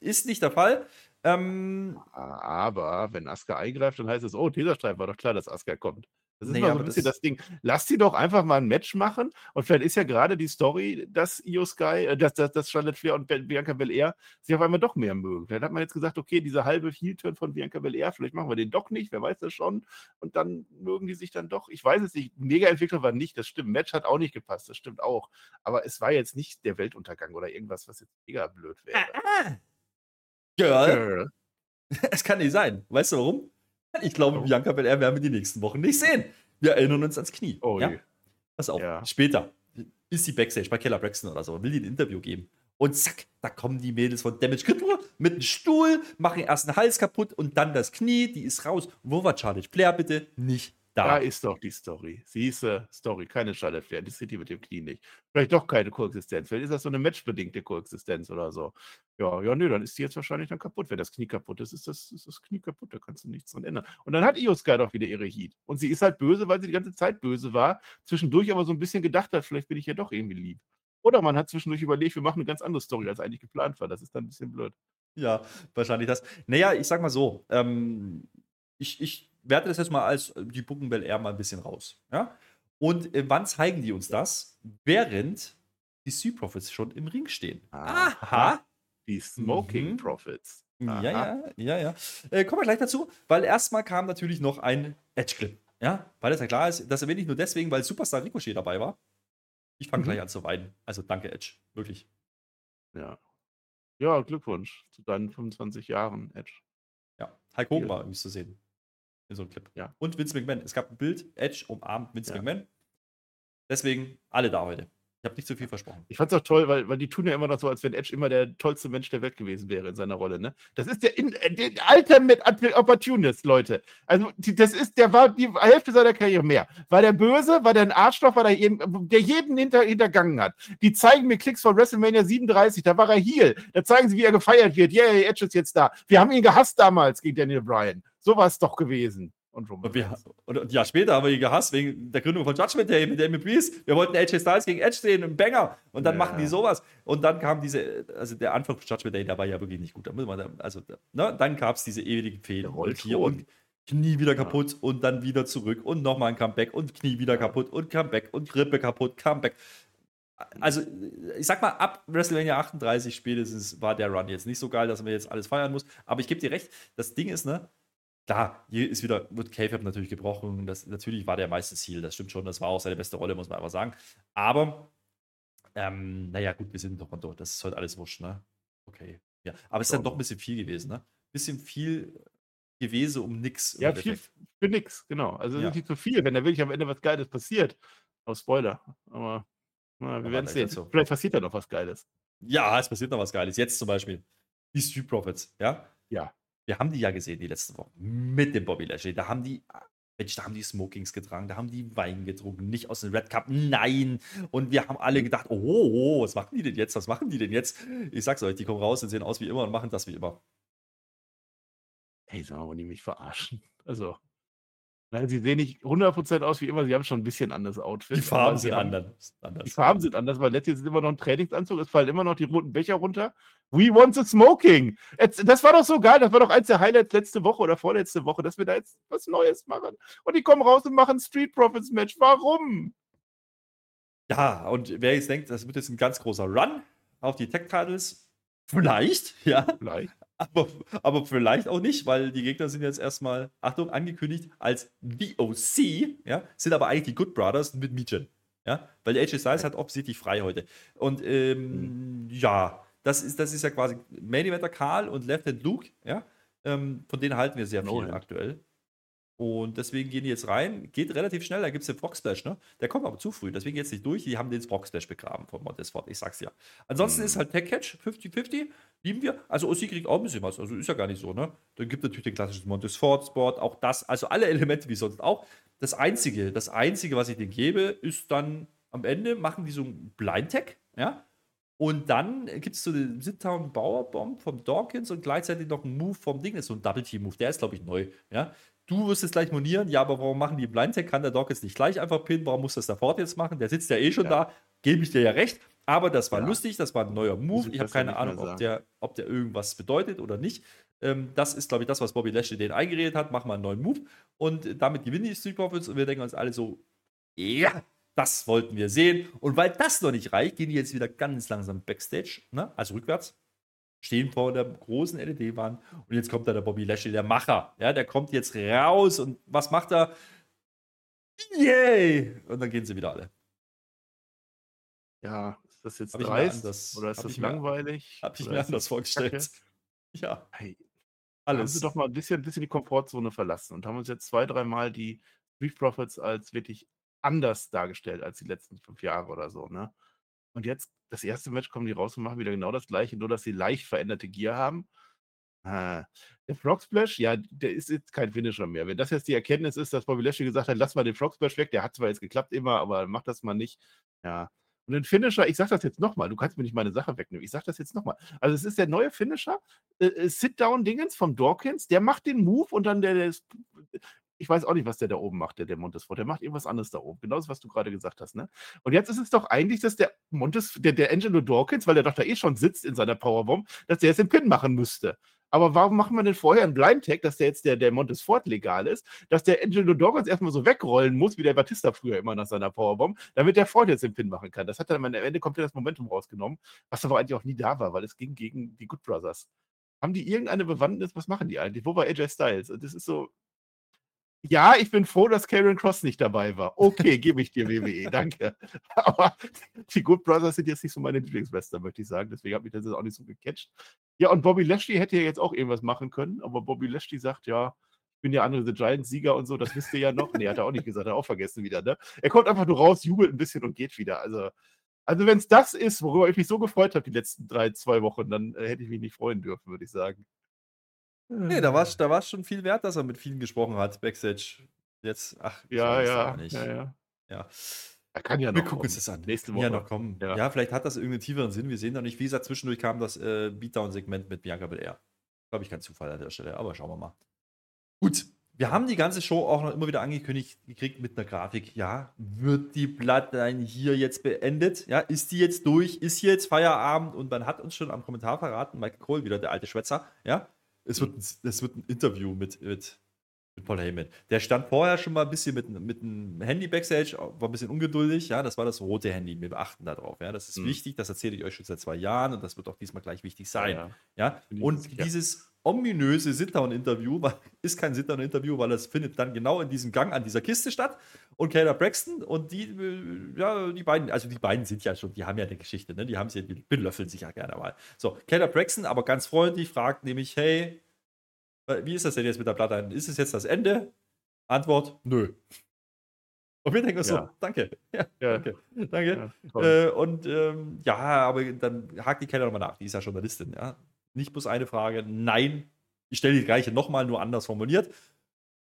Ist nicht der Fall. Ähm, aber wenn Asuka eingreift, dann heißt es, oh, Teserstreif war doch klar, dass Asuka kommt. Das ist nee, mal so ein bisschen das, das, Ding. Lass sie doch einfach mal ein Match machen. Und vielleicht ist ja gerade die Story, dass Io Sky, äh, dass, dass, dass Charlotte Flair und Bianca Belair sich auf einmal doch mehr mögen. Vielleicht hat man jetzt gesagt, okay, dieser halbe Heel-Turn von Bianca Belair, vielleicht machen wir den doch nicht, wer weiß das schon. Und dann mögen die sich dann doch. Ich weiß es nicht. Mega-Entwickler war nicht, das stimmt. Match hat auch nicht gepasst, das stimmt auch. Aber es war jetzt nicht der Weltuntergang oder irgendwas, was jetzt mega blöd wäre. Ah, ah. Girl. Girl. Es kann nicht sein. Weißt du warum? Ich glaube, oh. Bianca Belair werden wir die nächsten Wochen nicht sehen. Wir erinnern uns ans Knie. Oh, ja? Pass auf, ja. später ist sie Backstage bei Keller Braxton oder so, will die ein Interview geben. Und zack, da kommen die Mädels von Damage Control mit einem Stuhl, machen erst den Hals kaputt und dann das Knie, die ist raus. Wo war Charlotte Flair bitte? Nicht da. Da ist doch die Story. Siehste, Story, keine Charlotte Flair, die City mit dem Knie nicht. Vielleicht doch keine Koexistenz. Vielleicht ist das so eine matchbedingte Koexistenz oder so. Ja, ja, nö, dann ist die jetzt wahrscheinlich dann kaputt. Wenn das Knie kaputt ist, ist das, ist das Knie kaputt. Da kannst du nichts dran ändern. Und dann hat Io Sky doch wieder ihre Heat. Und sie ist halt böse, weil sie die ganze Zeit böse war. Zwischendurch aber so ein bisschen gedacht hat, vielleicht bin ich ja doch irgendwie lieb. Oder man hat zwischendurch überlegt, wir machen eine ganz andere Story, als eigentlich geplant war. Das ist dann ein bisschen blöd. Ja, wahrscheinlich das. Naja, ich sag mal so, ähm, ich, ich werte das jetzt mal als äh, die Bucken Bel Air mal ein bisschen raus. Ja? Und äh, wann zeigen die uns das? Während die Sea Profits schon im Ring stehen. Aha. Die Smoking mhm. Profits. Aha. Ja, ja, ja, ja. Äh, kommen wir gleich dazu, weil erstmal kam natürlich noch ein Edge-Clip. Ja, weil es ja klar ist, das erwähne ich nur deswegen, weil Superstar Ricochet dabei war. Ich fange mhm. gleich an zu weinen. Also danke, Edge. Wirklich. Ja. Ja, Glückwunsch zu deinen 25 Jahren, Edge. Ja, Hulk Hogan war übrigens zu sehen. In so einem Clip. Ja. Und Vince McMahon. Es gab ein Bild, Edge umarmt Vince Ja. McMahon. Deswegen alle da heute. Habe nicht zu viel versprochen. Ich fand's auch toll, weil, weil die tun ja immer noch so, als wenn Edge immer der tollste Mensch der Welt gewesen wäre in seiner Rolle. Ne? Das ist der, in, äh, der Ultimate Opportunist, Leute. Also, die, das ist, der war die Hälfte seiner Karriere mehr. War der böse, war der ein Arschloch, war der, jeden, der jeden hinter, hintergangen hat. Die zeigen mir Klicks von WrestleMania 37, da war er Heel. Da zeigen sie, wie er gefeiert wird. Yeah, Edge ist jetzt da. Wir haben ihn gehasst damals gegen Daniel Bryan. So war es doch gewesen. Und Roman Reigns. und, ja, später haben wir ihn gehasst wegen der Gründung von Judgment Day mit Damien Priest. Wir wollten AJ Styles gegen Edge sehen, einen Banger. Und dann Ja. machen die sowas. Und dann kam diese, also der Anfang von Judgment Day, der war ja wirklich nicht gut. Da muss man, also, ne, dann gab es diese ewigen Fehler. Und hier und Knie wieder kaputt und dann wieder zurück und nochmal ein Comeback und Knie wieder kaputt und Comeback und Rippe kaputt, Comeback. Also, ich sag mal, ab WrestleMania 38 spätestens war der Run jetzt nicht so geil, dass man jetzt alles feiern muss. Aber ich gebe dir recht, das Ding ist, ne, klar, hier ist wieder, wird K-Fab natürlich gebrochen. Das, natürlich war der meiste Ziel, das stimmt schon. Das war auch seine beste Rolle, muss man einfach sagen. Aber, ähm, naja, gut, wir sind doch mal dort. Das ist heute alles wurscht, ne? Okay. Ja, aber es ist dann doch ein bisschen viel gewesen, ne? Bisschen viel gewesen um nix. Ja, viel für nix, genau. Also Ja. nicht zu viel, wenn da wirklich am Ende was Geiles passiert. Auf Spoiler. Aber na, wir werden das sehen. so. Vielleicht passiert da noch was Geiles. Ja, es passiert noch was Geiles. Jetzt zum Beispiel die Street Profits, ja? Ja. Wir haben die ja gesehen die letzte Woche mit dem Bobby Lashley. Da haben die, Mensch, da haben die Smokings getragen, da haben die Wein getrunken, nicht aus dem Red Cup, nein. Und wir haben alle gedacht, oh, was machen die denn jetzt? Was machen die denn jetzt? Ich sag's euch, die kommen raus und sehen aus wie immer und machen das wie immer. Hey, sag mal, die mich verarschen? Also, sie sehen nicht 100% aus wie immer, sie haben schon ein bisschen anderes Outfit. Die Farben sind haben- anders. anders. Die Farben sind anders, weil letztes ist immer noch ein Trainingsanzug, es fallen immer noch die roten Becher runter. We want the smoking. Jetzt, das war doch so geil, das war doch eins der Highlights letzte Woche oder vorletzte Woche, dass wir da jetzt was Neues machen. Und die kommen raus und machen Street Profits Match. Warum? Ja, und wer jetzt denkt, das wird jetzt ein ganz großer Run auf die Tech-Titles, vielleicht, ja, Vielleicht. Aber, aber vielleicht auch nicht, weil die Gegner sind jetzt erstmal, Achtung, angekündigt als VOC, ja, sind aber eigentlich die Good Brothers mit Mijen, ja, weil AJ Styles hat offensichtlich frei heute. Und ähm, ja, das ist, das ist ja quasi Main Eventer Karl und Left Hand Luke, ja, ähm, von denen halten wir sehr No viel Hand. aktuell. Und deswegen gehen die jetzt rein. Geht relativ schnell, da gibt es den Frog Splash, ne? Der kommt aber zu früh, deswegen jetzt nicht durch. Die haben den Frog Splash begraben von Montesfort, ich sag's ja. Ansonsten Mhm. ist halt Tech Catch 50-50, lieben wir. Also Ossi kriegt auch ein bisschen was, also ist ja gar nicht so, ne? Dann gibt es natürlich den klassischen Montesfort Sport, auch das, also alle Elemente wie sonst auch. Das Einzige, das Einzige, was ich denen gebe, ist dann am Ende machen die so ein Blind Tech, ja? Und dann gibt es so den Sit-Down Bomb vom Dawkins und gleichzeitig noch einen Move vom Ding, das ist so ein Double-Team-Move, der ist, glaube ich, neu. Ja? Du wirst es gleich monieren, ja, aber warum machen die Blind Tech? Kann der Dawkins nicht gleich einfach pinnen? Warum muss das der Ford jetzt machen? Der sitzt ja eh schon Ja. da, gebe ich dir ja recht. Aber das war Ja. lustig, das war ein neuer Move. Ich habe keine Ahnung, ob der, ob der irgendwas bedeutet oder nicht. Ähm, das ist, glaube ich, das, was Bobby Lashley den eingeredet hat. Mach mal einen neuen Move. Und damit gewinnen die Street Profits und wir denken uns alle so, ja, das wollten wir sehen. Und weil das noch nicht reicht, gehen die jetzt wieder ganz langsam Backstage, ne? also rückwärts, stehen vor der großen LED-Wand und jetzt kommt da der Bobby Lashley, der Macher. Ja, der kommt jetzt raus und was macht er? Yay! Und dann gehen sie wieder alle. Ja, ist das jetzt Hab dreist? anders- oder ist das langweilig? Hab ich mir anders das vorgestellt. Kacke? Ja, Hey, haben alles. sie doch mal ein bisschen, bisschen die Komfortzone verlassen und haben uns jetzt zwei, dreimal die Street Profits als wirklich anders dargestellt als die letzten fünf Jahre oder so, ne? Und jetzt, das erste Match kommen die raus und machen wieder genau das gleiche, nur dass sie leicht veränderte Gear haben. Ah, der Frog Splash, ja, der ist jetzt kein Finisher mehr. Wenn das jetzt die Erkenntnis ist, dass Bobby Lashley gesagt hat, lass mal den Frog Splash weg, der hat zwar jetzt geklappt immer, aber mach das mal nicht. Ja. Und den Finisher, ich sag das jetzt nochmal, du kannst mir nicht meine Sache wegnehmen. Ich sag das jetzt nochmal. Also es ist der neue Finisher, äh, äh, Sit-Down-Dingens vom Dawkins, der macht den Move und dann der, der ich weiß auch nicht, was der da oben macht, der, der Montesfort. Der macht irgendwas anderes da oben. Genau das, was du gerade gesagt hast, ne? Und jetzt ist es doch eigentlich, dass der Montes, der, der Angelo Dawkins, weil der doch da eh schon sitzt in seiner Powerbomb, dass der jetzt den Pin machen müsste. Aber warum macht man denn vorher einen Blind Tag, dass der jetzt der, der Montesfort legal ist, dass der Angelo Dawkins erstmal so wegrollen muss, wie der Batista früher immer nach seiner Powerbomb, damit der Ford jetzt den Pin machen kann. Das hat dann am Ende komplett das Momentum rausgenommen, was aber eigentlich auch nie da war, weil es ging gegen die Good Brothers. Haben die irgendeine Bewandtnis? Was machen die eigentlich? Wo war AJ Styles? Und Das ist so. Ja, ich bin froh, dass Karen Cross nicht dabei war. Okay, gebe ich dir WWE, danke. Aber die Good Brothers sind jetzt nicht so meine Lieblingswestern, möchte ich sagen. Deswegen habe ich das jetzt auch nicht so gecatcht. Ja, und Bobby Lashley hätte ja jetzt auch irgendwas machen können, aber Bobby Lashley sagt, ja, ich bin ja andere The Giants-Sieger und so, das wisst ihr ja noch. Nee, hat er auch nicht gesagt, hat er auch vergessen wieder, ne? Er kommt einfach nur raus, jubelt ein bisschen und geht wieder. Also, also wenn es das ist, worüber ich mich so gefreut habe die letzten drei, zwei Wochen, dann äh, hätte ich mich nicht freuen dürfen, würde ich sagen. Nee, da war es da schon viel wert, dass er mit vielen gesprochen hat, Backstage. Jetzt, ach, ich Ja, weiß ja, nicht. ja, ja. Ja. Er kann ja noch Wir gucken kommen. uns das an. Nächste Kann Ja, Woche. noch kommen. Ja. Ja. vielleicht hat das irgendeinen tieferen Sinn. Wir sehen da nicht. Wie gesagt, zwischendurch kam das äh, Beatdown-Segment mit Bianca Belair. Glaube ich, kein Zufall an der Stelle, aber schauen wir mal. Gut, wir haben die ganze Show auch noch immer wieder angekündigt gekriegt mit einer Grafik. Ja, wird die Bloodline hier jetzt beendet? Ja, ist die jetzt durch? Ist hier jetzt Feierabend? Und man hat uns schon am Kommentar verraten, Michael Cole, wieder der alte Schwätzer, ja, es wird, ein- es wird ein Interview mit, mit, mit Paul Heyman. Der stand vorher schon mal ein bisschen mit, mit einem Handy Backstage, war ein bisschen ungeduldig, ja, das war das rote Handy, wir beachten darauf, ja, das ist Mhm. wichtig, das erzähle ich euch schon seit zwei Jahren und das wird auch diesmal gleich wichtig sein. Ja, Ja, und sicher. dieses ominöse Sit-Down-Interview ist kein Sit-Down-Interview, weil es findet dann genau in diesem Gang an dieser Kiste statt. Und Kayla Braxton und die, äh, ja, die beiden, also die beiden sind ja schon, die haben ja eine Geschichte, ne? Die haben sie, die belöffeln sich ja gerne mal. So, Kayla Braxton, aber ganz freundlich, fragt nämlich, hey, äh, wie ist das denn jetzt mit der Platte? Ist es jetzt das Ende? Antwort, nö. Und wir denken uns Ja. so, danke. Ja, Ja, danke. Danke. Äh, und ähm, ja, aber dann hakt die Keller nochmal nach. Die ist ja Journalistin, ja. Nicht bloß eine Frage. Nein, ich stelle die gleiche nochmal, nur anders formuliert.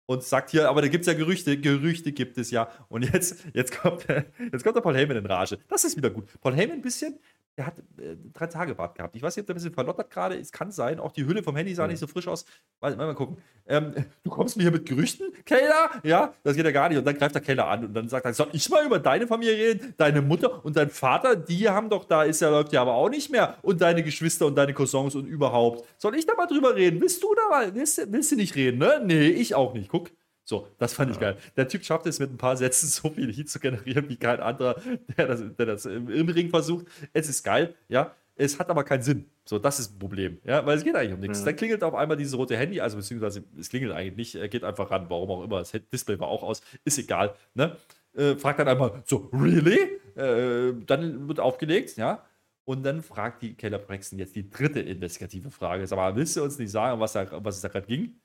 Und sagt hier, aber da gibt es ja Gerüchte, Gerüchte gibt es ja. Und jetzt, jetzt, kommt, jetzt kommt der Paul Heyman in Rage. Das ist wieder gut. Paul Heyman ein bisschen, der hat äh, drei Tage Bart gehabt. Ich weiß nicht, ob der ein bisschen verlottert gerade. Es kann sein. Auch die Hülle vom Handy sah Ja. nicht so frisch aus. Mal, mal, mal gucken. Ähm, du kommst mir hier mit Gerüchten, Keller? Ja, das geht ja gar nicht. Und dann greift der Keller an und dann sagt er, soll ich mal über deine Familie reden? Deine Mutter und dein Vater, die haben doch, da ist ja, läuft ja aber auch nicht mehr. Und deine Geschwister und deine Cousins und überhaupt. Soll ich da mal drüber reden? Willst du da mal? Willst, willst du nicht reden, ne? Nee, ich auch nicht. Guck. So, das fand ich Ja. geil. Der Typ schafft es mit ein paar Sätzen so viel Heat zu generieren wie kein anderer, der das, der das im, im Ring versucht. Es ist geil, ja. Es hat aber keinen Sinn. So, das ist ein Problem, ja, weil es geht eigentlich um nichts. Ja. Dann klingelt auf einmal dieses rote Handy, also beziehungsweise es klingelt eigentlich nicht, er geht einfach ran, warum auch immer. Das Display war auch aus, ist egal, ne? Äh, fragt dann einmal so, really? Äh, dann wird aufgelegt, ja. Und dann fragt die Keller Braxton jetzt die dritte investigative Frage. Sag mal, willst du uns nicht sagen, was, da, was es da gerade ging?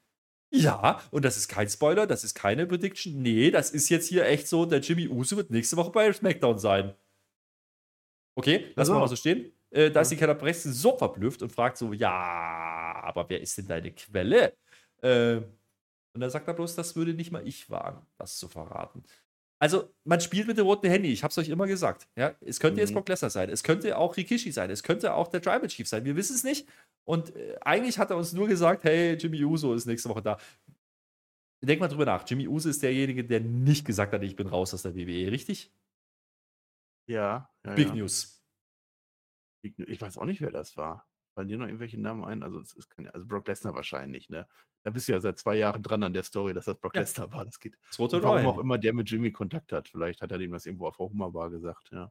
Ja, und das ist kein Spoiler, das ist keine Prediction. Nee, das ist jetzt hier echt so, der Jimmy Uso wird nächste Woche bei SmackDown sein. Okay, lassen wir so. mal so stehen. Äh, da ist die Keller Braxton so verblüfft und fragt so, ja, aber wer ist denn deine Quelle? Äh, und dann sagt er bloß, das würde nicht mal ich wagen, das zu verraten. Also, man spielt mit dem roten Handy, ich habe es euch immer gesagt. Ja? Es könnte jetzt Mhm. Brock Lesnar sein, es könnte auch Rikishi sein, es könnte auch der Tribal Chief sein, wir wissen es nicht. Und äh, eigentlich hat er uns nur gesagt, hey, Jimmy Uso ist nächste Woche da. Denk mal drüber nach, Jimmy Uso ist derjenige, der nicht gesagt hat, ich bin raus aus der WWE, richtig? ja, ja, Big ja. News. Ich weiß auch nicht, wer das war. Fallen dir noch irgendwelche Namen ein? Also, es ist kein, also Brock Lesnar wahrscheinlich, ne? Da bist du ja seit zwei Jahren dran an der Story, dass das Brock Ja. Lesnar war. Das geht. Das warum Roy. auch immer der mit Jimmy Kontakt hat. Vielleicht hat er dem das irgendwo auf Hummerbar gesagt, ja.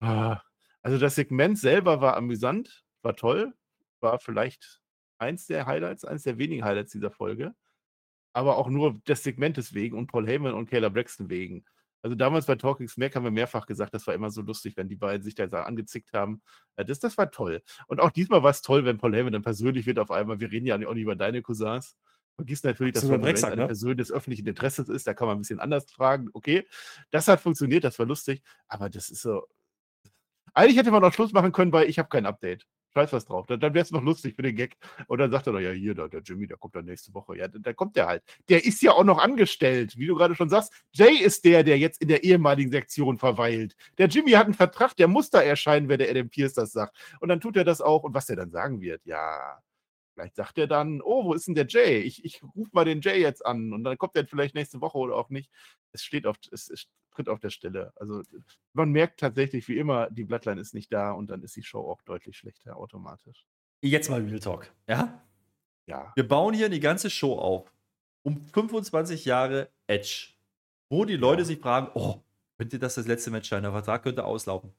Ah, Also das Segment selber war amüsant, war toll, war vielleicht eins der Highlights, eins der wenigen Highlights dieser Folge. Aber auch nur des Segmentes wegen und Paul Heyman und Kayla Braxton wegen. Also damals bei Talking Smack haben wir mehrfach gesagt, das war immer so lustig, wenn die beiden sich da angezickt haben. Ja, Das, das war toll. Und auch diesmal war es toll, wenn Paul Heyman dann persönlich wird auf einmal. Wir reden ja auch nicht über deine Cousins. Vergiss natürlich, dass Reigns Drecksack, eine ne? Person des öffentlichen Interesses ist. Da kann man ein bisschen anders fragen. Okay, das hat funktioniert, das war lustig. Aber das ist so. Eigentlich hätte man noch Schluss machen können, weil ich habe kein Update. Scheiß was drauf. Dann, dann wäre es noch lustig für den Gag. Und dann sagt er noch, ja, hier, da, der Jimmy, der kommt dann nächste Woche. Ja, da, kommt der halt. Der ist ja auch noch angestellt, wie du gerade schon sagst. Jay ist der, der jetzt in der ehemaligen Sektion verweilt. Der Jimmy hat einen Vertrag, der muss da erscheinen, wenn der Adam Pierce das sagt. Und dann tut er das auch. Und was der dann sagen wird, ja, vielleicht sagt er dann, oh, wo ist denn der Jay? Ich, ich rufe mal den Jay jetzt an. Und dann kommt er vielleicht nächste Woche oder auch nicht. Es steht auf, es, es tritt auf der Stelle. Also man merkt tatsächlich, wie immer, die Bloodline ist nicht da und dann ist die Show auch deutlich schlechter automatisch. Jetzt mal Real Talk. Ja? Ja. Wir bauen hier die ganze Show auf. Um 25 Jahre Edge. Wo die Leute Ja. sich fragen, oh, könnte das das letzte Match sein? Der Vertrag könnte auslaufen.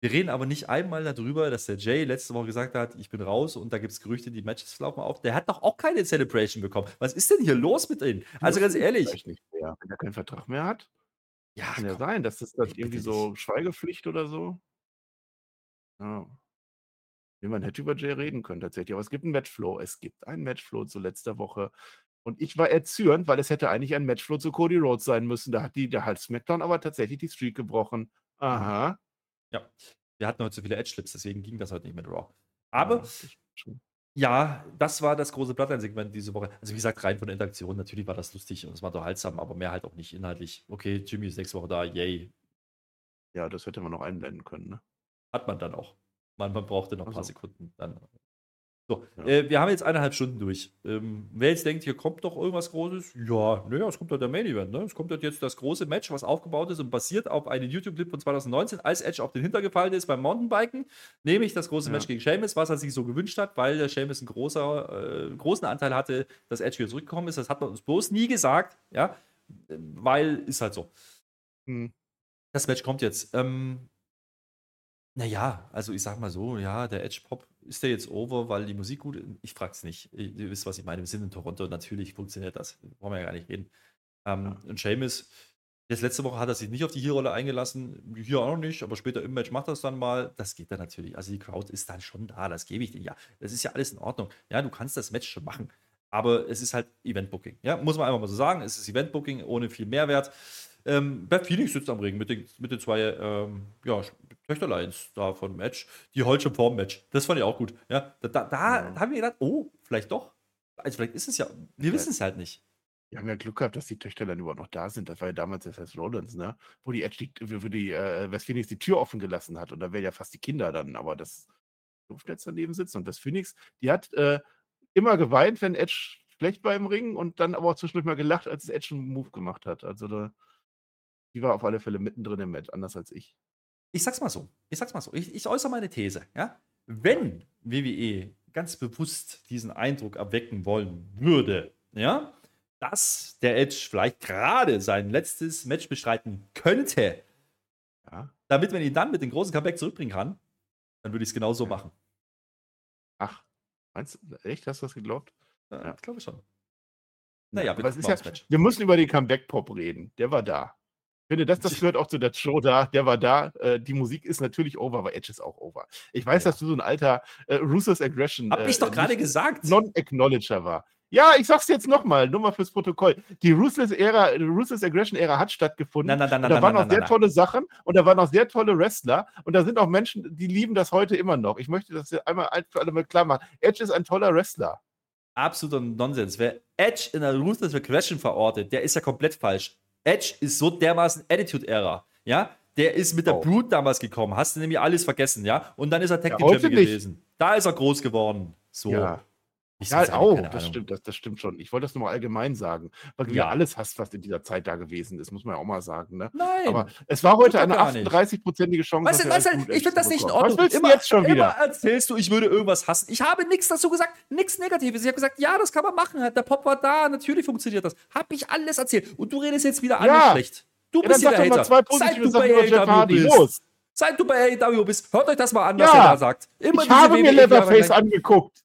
Wir reden aber nicht einmal darüber, dass der Jay letzte Woche gesagt hat, ich bin raus und da gibt es Gerüchte, die Matches laufen auf. Der hat doch auch keine Celebration bekommen. Was ist denn hier los mit ihm? Also ganz ehrlich. Nicht mehr. Wenn er keinen Vertrag mehr hat, Ja, kann ja komm. sein, dass das dann irgendwie bitte so Schweigepflicht oder so. Ja. Man hätte über Jay reden können tatsächlich. Aber es gibt einen Matchflow. Es gibt einen Matchflow zu letzter Woche. Und ich war erzürnt, weil es hätte eigentlich ein Matchflow zu Cody Rhodes sein müssen. Da hat die, da hat SmackDown aber tatsächlich die Streak gebrochen. Aha. Ja. Wir hatten heute so viele Edge-Slips, deswegen ging das heute nicht mit Raw. Aber Ja, stimmt schon. Ja, das war das große Bloodline-Segment diese Woche. Also wie gesagt, rein von der Interaktion, natürlich war das lustig und es war unterhaltsam, aber mehr halt auch nicht inhaltlich. Okay, Jimmy ist nächste Woche da, yay. ja, das hätte man noch einblenden können. Ne? Hat man dann auch. Man, man brauchte noch ein Ach paar. Sekunden. Dann. So, Ja. äh, wir haben jetzt eineinhalb Stunden durch. Ähm, wer jetzt denkt, hier kommt doch irgendwas Großes, ja, naja, es kommt doch der Main Event. Ne? Es kommt dort jetzt das große Match, was aufgebaut ist und basiert auf einem YouTube-Clip von 2019, als Edge auf den Hintergefallen ist beim Mountainbiken. Nämlich das große Ja. Match gegen Sheamus, was er sich so gewünscht hat, weil der Sheamus einen großer, äh, großen Anteil hatte, dass Edge wieder zurückgekommen ist. Das hat man uns bloß nie gesagt, ja, äh, weil ist halt so. Hm. Das Match kommt jetzt. Ähm, naja, also ich sag mal so, ja, der Edge-Pop, ist der jetzt over, weil die Musik gut ist? Ich frag's nicht. Ihr, wisst, was ich meine. Wir sind in Toronto, natürlich funktioniert das. Brauchen wir ja gar nicht reden. Ähm, Und Seamus, jetzt letzte Woche hat er sich nicht auf die Hier-Rolle eingelassen, hier auch noch nicht, aber später im Match macht er es dann mal. Das geht dann natürlich. Also die Crowd ist dann schon da, das gebe ich dir ja. Das ist ja alles in Ordnung. Ja, du kannst das Match schon machen. Aber es ist halt Event-Booking. Ja, muss man einfach mal so sagen. Es ist Event-Booking ohne viel Mehrwert. Ähm, Beth Phoenix sitzt am Ring mit den, mit den zwei ähm, ja, Töchterleins da von Match. Die heult schon vorm Match. Das fand ich auch gut. Ja, da, da, da Ja. haben wir gedacht, oh, vielleicht doch. Also vielleicht ist es ja, wir Ja. wissen es halt nicht. Wir haben ja Glück gehabt, dass die Töchter dann überhaupt noch da sind. Das war ja damals das heißt Rollins, ne? Wo die Edge die, wo die äh, West Phoenix die Tür offen gelassen hat. Und da wären ja fast die Kinder dann, aber das durfte jetzt daneben sitzen. Und das Phoenix, die hat äh, immer geweint, wenn Edge schlecht war im Ring und dann aber auch zwischendurch mal gelacht, als Edge einen Move gemacht hat. Also da, die war auf alle Fälle mittendrin im Match, anders als ich. Ich sag's mal so. Ich sag's mal so. Ich, ich äußere meine These. Ja? Wenn WWE ganz bewusst diesen Eindruck erwecken wollen würde, ja, dass der Edge vielleicht gerade sein letztes Match bestreiten könnte, Ja. damit man ihn dann mit dem großen Comeback zurückbringen kann, dann würde ich es genau so Ja. machen. Ach, meinst du, echt? Hast du das geglaubt? Ja, Ja. Ich glaube schon. Naja, aber wir es ist ja, Match. wir müssen über den Comeback-Pop reden. Der war da. Ich finde, das, das gehört auch zu der Show da. Der war da. Äh, die Musik ist natürlich over, aber Edge ist auch over. Ich weiß, Ja. dass du so ein alter äh, Ruthless Aggression Hab äh, ich doch gerade gesagt. Non-Acknowledger war. Ja, ich sag's jetzt nochmal, nur mal fürs Protokoll. Die Ruthless Ära, die Ruthless Aggression Ära hat stattgefunden. Nein, und nein, da waren auch sehr tolle Sachen und da waren auch sehr tolle Wrestler und da sind auch Menschen, die lieben das heute immer noch. Ich möchte das hier einmal ein für alle mal klar machen. Edge ist ein toller Wrestler. Absoluter Nonsens. Wer Edge in der Ruthless Aggression verortet, der ist ja komplett falsch. Edge ist so dermaßen Attitude-Ära. Ja? Der ist mit der Oh. Brute damals gekommen. Hast du nämlich alles vergessen, ja? Und dann ist er Tag Ja, gewesen. Da ist er groß geworden. So. Ja. Ich Ja, auch, das Ahnung. stimmt, das, das stimmt schon. Ich wollte das nur mal allgemein sagen, weil du Ja. ja alles hast, was in dieser Zeit da gewesen ist, muss man ja auch mal sagen. Ne? Nein. Aber es war heute eine gar nicht. 38-prozentige Chance. Weißt du, als ich finde das nicht in. Ordnung. Was willst du denn jetzt schon Immer wieder? erzählst du, ich würde irgendwas hassen. Ich habe nichts dazu gesagt, nichts Negatives. Ich habe gesagt, ja, das kann man machen. Der Pop war da, natürlich funktioniert das. Habe ich alles erzählt. Und du redest jetzt wieder alles Ja. schlecht. Du Ja, dann bist hier sag der Hater. zwei Seit du bei AEW bist. Seit du bei AEW bist, hört euch das mal an, was Ja. er da sagt. Immer ich habe mir Leatherface angeguckt.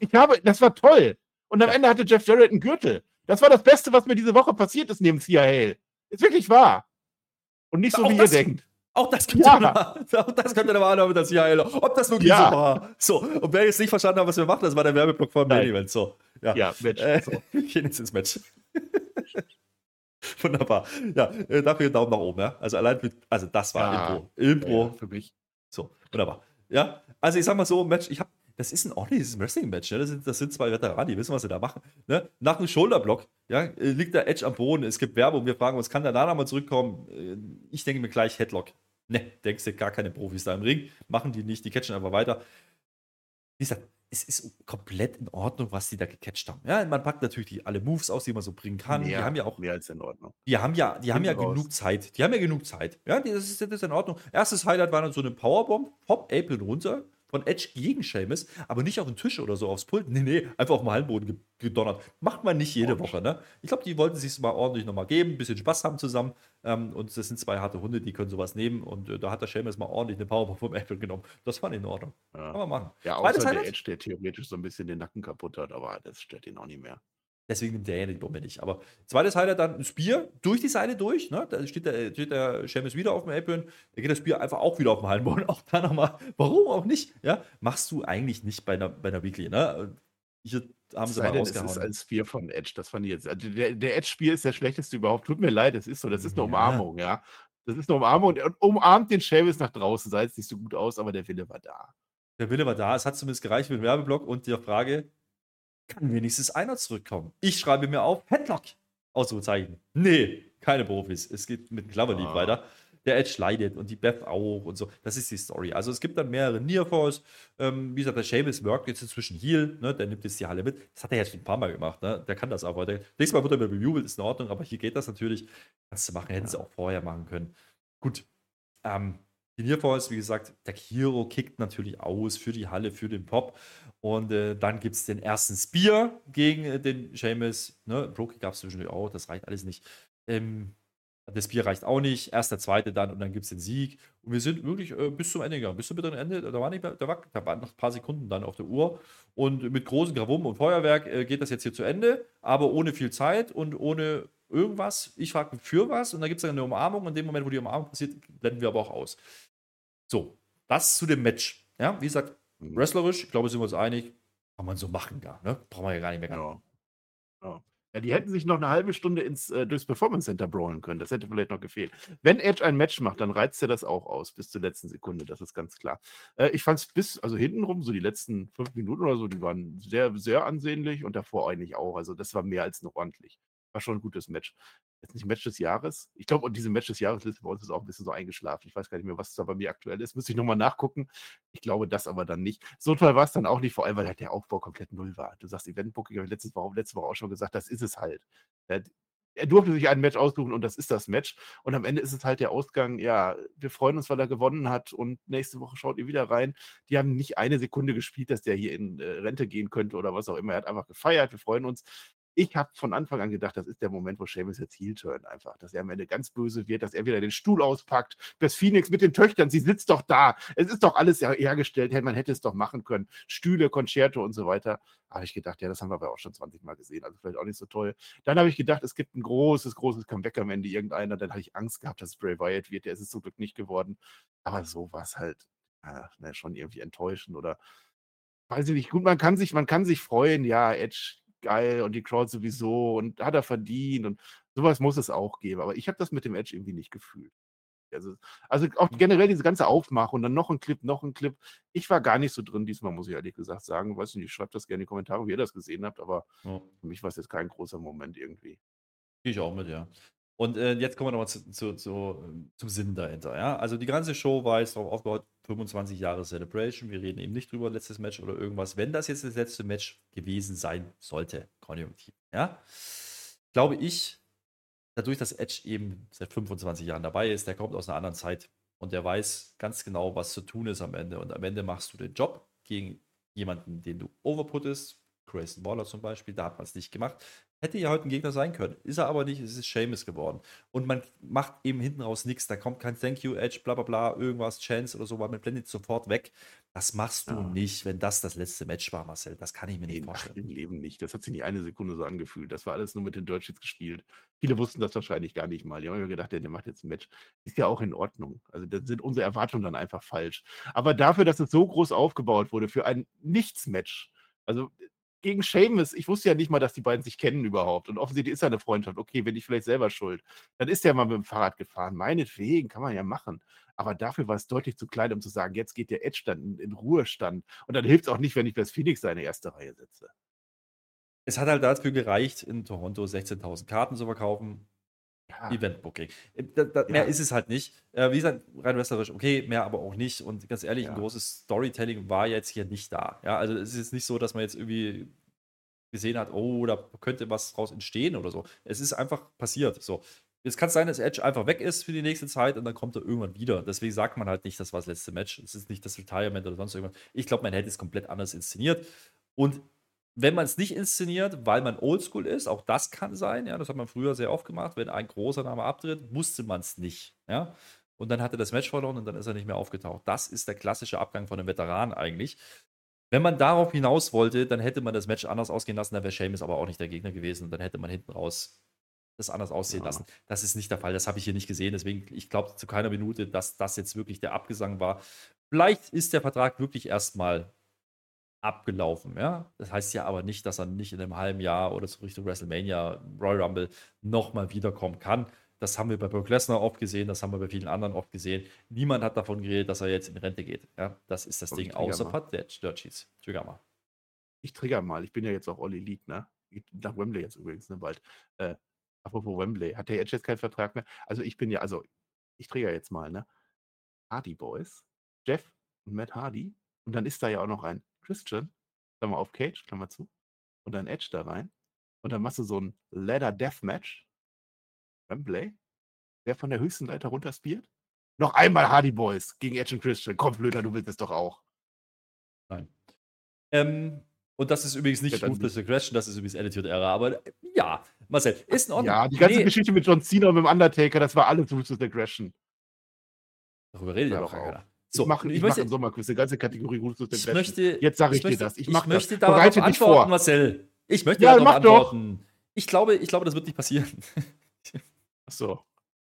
Ich habe, das war toll. Und am Ja. Ende hatte Jeff Jarrett einen Gürtel. Das war das Beste, was mir diese Woche passiert ist neben Cia Hale. Ist wirklich wahr. Und nicht so, Auch wie das- ihr denkt. Auch das könnte Ja. ja. auch das könnte der Wahrheit haben, dass ja, ob das wirklich Ja. so war. So, und wer jetzt nicht verstanden hat, was wir machen, das war der Werbeblock vom Main Nein. Event. So, ja. Ja, Mensch. Äh, so. wir gehen jetzt ins Match. Wunderbar. Ja, äh, dafür einen Daumen nach oben, ja. Also allein mit, also das war Ja. Impro. Impro. Für mich. So, wunderbar. Ja, also ich sag mal so, Match, ich hab, das ist ein ordentliches Wrestling-Match, ne? das, sind, das sind zwei Veteranen, die wissen, was sie da machen. Ne? Nach dem Shoulderblock ja, äh, liegt der Edge am Boden, es gibt Werbung, wir fragen uns, kann der Nana mal zurückkommen? Äh, Ich denke mir gleich Headlock. Ne, denkst du, gar keine Profis da im Ring, machen die nicht, die catchen einfach weiter. Wie gesagt, es ist komplett in Ordnung, was die da gecatcht haben. Ja, man packt natürlich die, alle Moves aus, die man so bringen kann. die Mehr, haben ja auch mehr als in Ordnung. die haben ja, die haben ja raus. genug Zeit. Die haben ja genug Zeit. Ja, die- das ist, das ist in Ordnung. Erstes Highlight war dann so eine Powerbomb, Pop, Apron runter. Von Edge gegen Sheamus, aber nicht auf den Tisch oder so aufs Pult. Nee, nee, einfach auf dem Hallenboden gedonnert. Macht man nicht jede Woche, ne? Ich glaube, die wollten sich mal ordentlich nochmal geben, ein bisschen Spaß haben zusammen. Ähm, und das sind zwei harte Hunde, die können sowas nehmen. Und äh, da hat der Sheamus mal ordentlich eine Powerbomb vom Apple genommen. Das war in Ordnung. Ja. Kann man machen. Ja, außer der Edge, der theoretisch so ein bisschen den Nacken kaputt hat, aber das stört ihn auch nicht mehr. Deswegen nimmt der ja die Bombe nicht. Aber zweites Highlight dann ein Spear durch die Seite durch. Ne? Da steht der, steht der Sheamus wieder auf dem Apron. Da geht das Spear einfach auch wieder auf den Hallenboden. Auch da nochmal. Warum auch nicht? Ja? Machst du eigentlich nicht bei einer, bei einer Weekly. Ne? Hier haben sie mal denn, rausgehauen. Das ist ein Spear von Edge. Das fand ich jetzt. Also der, der Edge-Spear ist der schlechteste überhaupt. Tut mir leid, das ist so. Das ist eine Umarmung, ja. Das ist eine Umarmung und umarmt den Sheamus nach draußen. Sah jetzt nicht so gut aus, aber der Wille war da. Der Wille war da. Es hat zumindest gereicht mit dem Werbeblock und der Frage, kann wenigstens einer zurückkommen. Ich schreibe mir auf, Headlock. Ausrufezeichen. Nee, keine Profis. Es geht mit Clover League ah. weiter. Der Edge leidet und die Beth auch und so. Das ist die Story. Also es gibt dann mehrere Nearfalls. Ähm, wie gesagt, der Sheamus workt jetzt inzwischen Heal. Ne? Der nimmt jetzt die Halle mit. Das hat er jetzt schon ein paar Mal gemacht. Ne? Der kann das aber. Der, nächstes Mal wird er bejubelt, ist in Ordnung. Aber hier geht das natürlich. Kannst du machen. Hätten sie auch vorher machen können. Gut. Ähm, die Nearfalls, wie gesagt, der Hero kickt natürlich aus für die Halle, für den Pop. Und äh, dann gibt es den ersten Spear gegen äh, den Seamus. Ne? Brokey gab es zwischendurch auch, das reicht alles nicht. Ähm, das Spear reicht auch nicht. Erst der zweite dann und dann gibt es den Sieg. Und wir sind wirklich äh, bis zum Ende gegangen. Bis zum bitteren Ende. Da, war nicht mehr, da, war, da waren noch ein paar Sekunden dann auf der Uhr. Und mit großen Gravum und Feuerwerk äh, geht das jetzt hier zu Ende. Aber ohne viel Zeit und ohne irgendwas. Ich frage für was. Und dann gibt es dann eine Umarmung. In dem Moment, wo die Umarmung passiert, blenden wir aber auch aus. So, das zu dem Match. Ja, wie gesagt, Mhm. Wrestlerisch, ich glaube, sind wir uns einig, kann man so machen da. Ne? Brauchen wir ja gar nicht mehr. Ja. ja. Ja, die hätten sich noch eine halbe Stunde ins, äh, durchs Performance Center brawlen können. Das hätte vielleicht noch gefehlt. Wenn Edge ein Match macht, dann reizt er das auch aus, bis zur letzten Sekunde. Das ist ganz klar. Äh, ich fand es bis, also hintenrum, so die letzten fünf Minuten oder so, die waren sehr, sehr ansehnlich und davor eigentlich auch. Also, das war mehr als noch ordentlich. War schon ein gutes Match jetzt nicht Match des Jahres. Ich glaube, und diese Match des Jahresliste bei uns ist auch ein bisschen so eingeschlafen. Ich weiß gar nicht mehr, was da bei mir aktuell ist. Müsste ich nochmal nachgucken. Ich glaube das aber dann nicht. So toll war es dann auch nicht, vor allem, weil halt der Aufbau komplett null war. Du sagst Eventbooking, habe ich letzte Woche, letzte Woche auch schon gesagt, das ist es halt. Er durfte sich ein Match aussuchen und das ist das Match. Und am Ende ist es halt der Ausgang, ja, wir freuen uns, weil er gewonnen hat und nächste Woche schaut ihr wieder rein. Die haben nicht eine Sekunde gespielt, dass der hier in äh, Rente gehen könnte oder was auch immer. Er hat einfach gefeiert, wir freuen uns ich habe von Anfang an gedacht, das ist der Moment, wo Seamus jetzt heel turn einfach, dass er am Ende ganz böse wird, dass er wieder den Stuhl auspackt. Das Phoenix mit den Töchtern, sie sitzt doch da. Es ist doch alles hergestellt, man hätte es doch machen können. Stühle, Concerto und so weiter. Habe ich gedacht, ja, das haben wir aber auch schon 20 Mal gesehen, also vielleicht auch nicht so toll. Dann habe ich gedacht, es gibt ein großes, großes Comeback am Ende irgendeiner. Dann habe ich Angst gehabt, dass es Bray Wyatt wird. Der ist es zum Glück nicht geworden. Aber so war es halt ja, ne, schon irgendwie enttäuschend oder weiß ich nicht. Gut, man kann sich, man kann sich freuen, ja, Edge geil und die Crowd sowieso und hat er verdient und sowas muss es auch geben. Aber ich habe das mit dem Edge irgendwie nicht gefühlt. Also, also auch generell diese ganze Aufmachung und dann noch ein Clip, noch ein Clip. Ich war gar nicht so drin diesmal, muss ich ehrlich gesagt sagen. Weiß nicht, schreibt das gerne in die Kommentare, wie ihr das gesehen habt, aber ja. für mich war es jetzt kein großer Moment irgendwie. Gehe ich auch mit, ja. Und äh, jetzt kommen wir nochmal zu, zu, zu, zum Sinn dahinter. Ja? Also die ganze Show war jetzt darauf aufgebaut, 25 Jahre Celebration. Wir reden eben nicht drüber, letztes Match oder irgendwas. Wenn das jetzt das letzte Match gewesen sein sollte, konjunktiv, ja, glaube ich, dadurch, dass Edge eben seit 25 Jahren dabei ist, der kommt aus einer anderen Zeit und der weiß ganz genau, was zu tun ist am Ende. Und am Ende machst du den Job gegen jemanden, den du overputtest, Grayson Waller zum Beispiel, da hat man es nicht gemacht. Hätte ja heute ein Gegner sein können. Ist er aber nicht, es ist Seamus geworden. Und man macht eben hinten raus nichts. Da kommt kein Thank you, Edge, bla bla bla, irgendwas, Chance oder so, weil man blendet sofort weg. Das machst du ja. nicht, wenn das das letzte Match war, Marcel. Das kann ich mir nicht vorstellen. Im Leben nicht. Das hat sich nicht eine Sekunde so angefühlt. Das war alles nur mit den Deutschlands gespielt. Viele wussten das wahrscheinlich gar nicht mal. Die haben mir gedacht, der macht jetzt ein Match. Ist ja auch in Ordnung. Also da sind unsere Erwartungen dann einfach falsch. Aber dafür, dass es so groß aufgebaut wurde, für ein Nichts-Match, also gegen Seamus, ich wusste ja nicht mal, dass die beiden sich kennen überhaupt. Und offensichtlich ist ja eine Freundschaft. Okay, bin ich vielleicht selber schuld. Dann ist er mal mit dem Fahrrad gefahren. Meinetwegen, kann man ja machen. Aber dafür war es deutlich zu klein, um zu sagen, jetzt geht der Edge dann in, Ruhestand. Und dann hilft es auch nicht, wenn ich das Phoenix seine erste Reihe setze. Es hat halt dafür gereicht, in Toronto 16.000 Karten zu verkaufen. Ja. Event-Booking. Äh, da, da, ja. Mehr ist es halt nicht. Äh, wie gesagt, rein wrestlerisch, okay, mehr aber auch nicht. Und ganz ehrlich, ja. ein großes Storytelling war jetzt hier nicht da. Ja, also es ist nicht so, dass man jetzt irgendwie gesehen hat, oh, da könnte was draus entstehen oder so. Es ist einfach passiert. So. Jetzt kann es sein, dass Edge einfach weg ist für die nächste Zeit und dann kommt er irgendwann wieder. Deswegen sagt man halt nicht, das war das letzte Match. Es ist nicht das Retirement oder sonst irgendwas. Ich glaube, man hätte es komplett anders inszeniert. Und wenn man es nicht inszeniert, weil man oldschool ist, auch das kann sein, ja, das hat man früher sehr oft gemacht, wenn ein großer Name abtritt, musste man es nicht, ja. Und dann hat er das Match verloren und dann ist er nicht mehr aufgetaucht. Das ist der klassische Abgang von einem Veteran eigentlich. Wenn man darauf hinaus wollte, dann hätte man das Match anders ausgehen lassen, dann wäre Sheamus aber auch nicht der Gegner gewesen und dann hätte man hinten raus das anders aussehen ja. lassen. Das ist nicht der Fall, das habe ich hier nicht gesehen, deswegen, ich glaube zu keiner Minute, dass das jetzt wirklich der Abgesang war. Vielleicht ist der Vertrag wirklich erstmal abgelaufen. Ja? Das heißt ja aber nicht, dass er nicht in einem halben Jahr oder so Richtung WrestleMania, Royal Rumble nochmal wiederkommen kann. Das haben wir bei Brock Lesnar oft gesehen, das haben wir bei vielen anderen oft gesehen. Niemand hat davon geredet, dass er jetzt in Rente geht. Ja? Das ist das Und Ding, außer Pat Sheets. Trigger mal. Ich trigger mal. Ich bin ja jetzt auch Olli Elite, ne? Nach Wembley jetzt übrigens, ne, bald. Äh, apropos Wembley. Hat der Edge jetzt keinen Vertrag mehr? Also ich bin ja, also ich trigger jetzt mal, ne? Hardy Boys, Jeff und Matt Hardy. Und dann ist da ja auch noch ein Christian, Klammer auf Cage, Klammer zu, und dann Edge da rein. Und dann machst du so ein Ladder Deathmatch. Wembley, der von der höchsten Leiter runterspielt. Noch einmal Hardy Boys gegen Edge und Christian. Komm, Blöder, du willst es doch auch. Nein. Ähm, und das ist übrigens nicht ja, Ruthless Aggression, das ist übrigens Attitude Era. Aber äh, ja, Marcel, ist in Ordnung. Ja, die ganze nee. Geschichte mit John Cena und mit dem Undertaker, das war alles Ruthless Aggression. Darüber redet ja doch keiner. So, ich mache ich mach im Sommerquiz eine ganze Kategorie Ruthless ich möchte, Jetzt sage ich, ich möchte, dir das. Ich, ich möchte darauf Bereite antworten, vor. Marcel. Ich möchte ja, darauf antworten. Doch. Ich glaube, ich glaube, das wird nicht passieren. Ach so.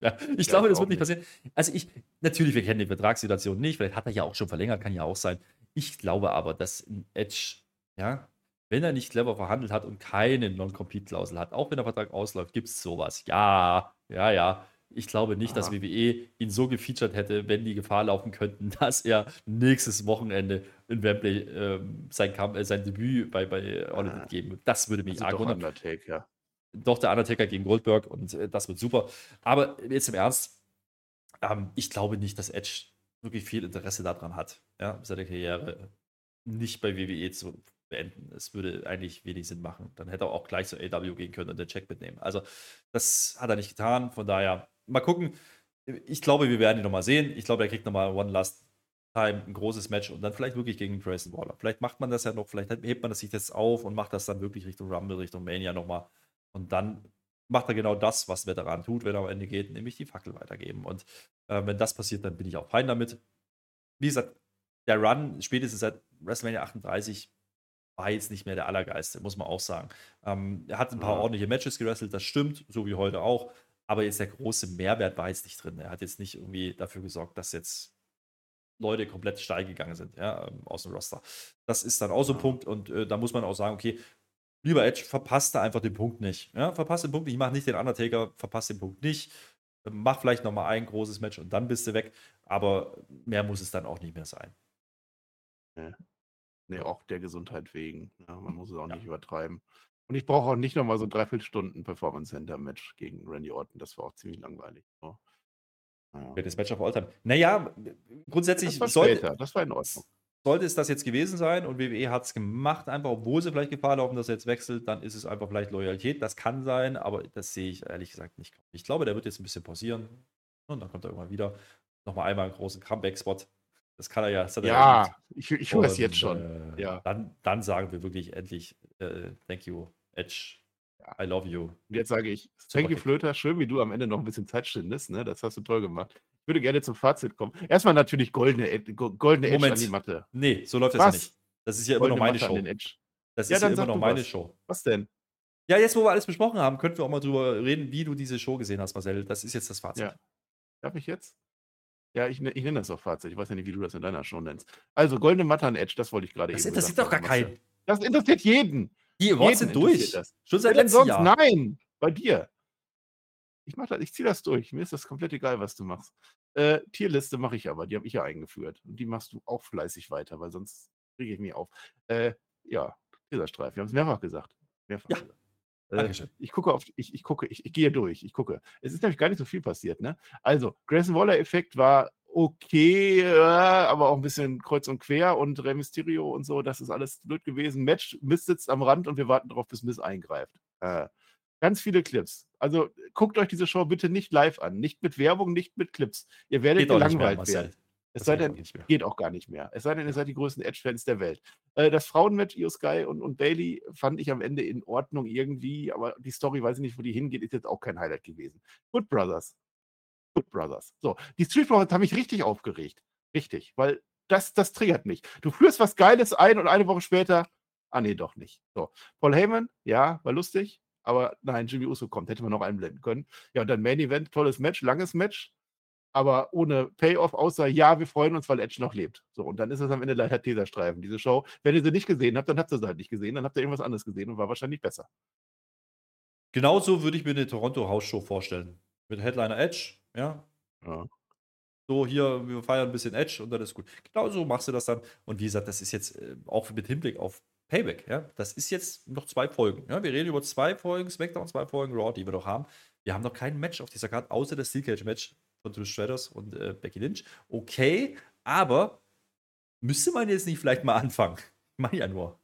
Ja, ich ja, glaube, das wird nicht passieren. Also ich, natürlich, wir kennen die Vertragssituation nicht, vielleicht hat er ja auch schon verlängert, kann ja auch sein. Ich glaube aber, dass Edge, ja, wenn er nicht clever verhandelt hat und keine Non-Compete-Klausel hat, auch wenn der Vertrag ausläuft, gibt es sowas. Ja, ja, ja. Ich glaube nicht, Aha. dass WWE ihn so gefeatured hätte, wenn die Gefahr laufen könnten, dass er nächstes Wochenende in Wembley ähm, sein, Kampf, äh, sein Debüt bei, bei All ah. geben wird. Das würde mich also arg. Undertaker. Doch, der Undertaker gegen Goldberg und äh, das wird super. Aber jetzt im Ernst, ähm, ich glaube nicht, dass Edge wirklich viel Interesse daran hat, ja, seine Karriere nicht bei WWE zu beenden. Es würde eigentlich wenig Sinn machen. Dann hätte er auch gleich zu AW gehen können und den Check mitnehmen. Also, das hat er nicht getan. Von daher, mal gucken. Ich glaube, wir werden ihn nochmal sehen. Ich glaube, er kriegt nochmal One Last Time, ein großes Match und dann vielleicht wirklich gegen Grayson Waller. Vielleicht macht man das ja noch, vielleicht hebt man das sich jetzt auf und macht das dann wirklich Richtung Rumble, Richtung Mania nochmal. Und dann macht er genau das, was Veteran tut, wenn er am Ende geht, nämlich die Fackel weitergeben. Und äh, wenn das passiert, dann bin ich auch fein damit. Wie gesagt, der Run spätestens seit WrestleMania 38 war jetzt nicht mehr der Allergeiste, muss man auch sagen. Ähm, er hat ein paar ja. ordentliche Matches gewrestelt, das stimmt, so wie heute auch. Aber jetzt der große Mehrwert war jetzt nicht drin. Er hat jetzt nicht irgendwie dafür gesorgt, dass jetzt Leute komplett steil gegangen sind, ja, ähm, aus dem Roster. Das ist dann auch so ein Punkt und äh, da muss man auch sagen, okay, lieber Edge, verpasst da einfach den Punkt nicht. Ja, verpasst den Punkt nicht, ich mache nicht den Undertaker, verpasst den Punkt nicht. Mach vielleicht nochmal ein großes Match und dann bist du weg. Aber mehr muss es dann auch nicht mehr sein. Ja. Nee, auch der Gesundheit wegen. Ja, man muss es auch ja. nicht übertreiben. Und ich brauche auch nicht nochmal so dreiviertel Stunden Performance Center Match gegen Randy Orton. Das war auch ziemlich langweilig. So. Ja. Das Match of All Time. Naja, grundsätzlich das sollte, später. das war in Ordnung. Sollte es das jetzt gewesen sein und WWE hat es gemacht, einfach obwohl sie vielleicht Gefahr laufen, dass er jetzt wechselt, dann ist es einfach vielleicht Loyalität. Das kann sein, aber das sehe ich ehrlich gesagt nicht. Ich glaube, der wird jetzt ein bisschen pausieren und dann kommt er irgendwann wieder. Nochmal einmal einen großen Comeback-Spot das kann er ja. ja, ja ich, ich höre es jetzt schon. Äh, ja. Dann, dann sagen wir wirklich endlich, äh, thank you, Edge. I love you. Und jetzt sage ich, thank you, Flöter. Schön, wie du am Ende noch ein bisschen Zeit stindest. Ne? Das hast du toll gemacht. Ich würde gerne zum Fazit kommen. Erstmal natürlich goldene, goldene Edge an die Matte. Nee, so läuft das ja nicht. Das ist ja immer noch meine Show. Das ja, ist ja immer noch meine was. Show. Was denn? Ja, jetzt, wo wir alles besprochen haben, könnten wir auch mal drüber reden, wie du diese Show gesehen hast, Marcel. Das ist jetzt das Fazit. Ja. Darf ich jetzt? Ja, ich, ne, ich nenne das auch Fazit. Ich weiß ja nicht, wie du das in deiner Show nennst. Also, goldene Matte an Edge, das wollte ich gerade eben Das interessiert doch gar keinen. Das interessiert jeden. Die Awards sind durch. Das. Schon seit letztem? Jahr. Nein, bei dir. Ich mach das, ich ziehe das durch. Mir ist das komplett egal, was du machst. Äh, Tierliste mache ich aber, die habe ich ja eingeführt. Und die machst du auch fleißig weiter, weil sonst kriege ich mich auf. Äh, ja, dieser Streif, wir haben es mehrfach gesagt. Mehrfach ja. gesagt. Äh, ich gucke auf, ich, ich gucke, ich, ich, gehe durch, ich gucke. Es ist nämlich gar nicht so viel passiert, ne? Also, Grayson Waller-Effekt war okay, äh, aber auch ein bisschen kreuz und quer und Rey Mysterio und so, das ist alles blöd gewesen. Match, Mist sitzt am Rand und wir warten darauf, bis Miss eingreift. Äh, Ganz viele Clips. Also guckt euch diese Show bitte nicht live an. Nicht mit Werbung, nicht mit Clips. Ihr werdet Geht mehr, gelangweilt werden. Es sei denn, geht auch gar nicht mehr. Es sei denn, ihr seid die größten Edge-Fans der Welt. Äh, das Frauenmatch, Io Sky und, und Bailey, fand ich am Ende in Ordnung irgendwie, aber die Story, weiß ich nicht, wo die hingeht, ist jetzt auch kein Highlight gewesen. Good Brothers. Good Brothers. So, die Street Profits haben mich richtig aufgeregt. Richtig, weil das, das triggert mich. Du führst was Geiles ein und eine Woche später, ah nee, doch nicht. So, Paul Heyman, ja, war lustig, aber nein, Jimmy Uso kommt, hätte man noch einblenden können. Ja, und dann Main Event, tolles Match, langes Match, aber ohne Payoff, außer ja, wir freuen uns, weil Edge noch lebt. So, und dann ist es am Ende leider Teserstreifen, diese Show. Wenn ihr sie nicht gesehen habt, dann habt ihr sie halt nicht gesehen, dann habt ihr irgendwas anderes gesehen und war wahrscheinlich besser. Genauso würde ich mir eine Toronto House Show vorstellen. Mit Headliner Edge, ja. Ja. So, hier, wir feiern ein bisschen Edge und dann ist gut. Genau so machst du das dann. Und wie gesagt, das ist jetzt äh, auch mit Hinblick auf Payback, ja. Das ist jetzt noch zwei Folgen. Ja? Wir reden über zwei Folgen SmackDown, zwei Folgen Raw, die wir noch haben. Wir haben noch kein Match auf dieser Karte, außer das Steel Cage Match von Trish Stratus und äh, Becky Lynch. Okay, aber müsste man jetzt nicht vielleicht mal anfangen? Ich meine ja nur.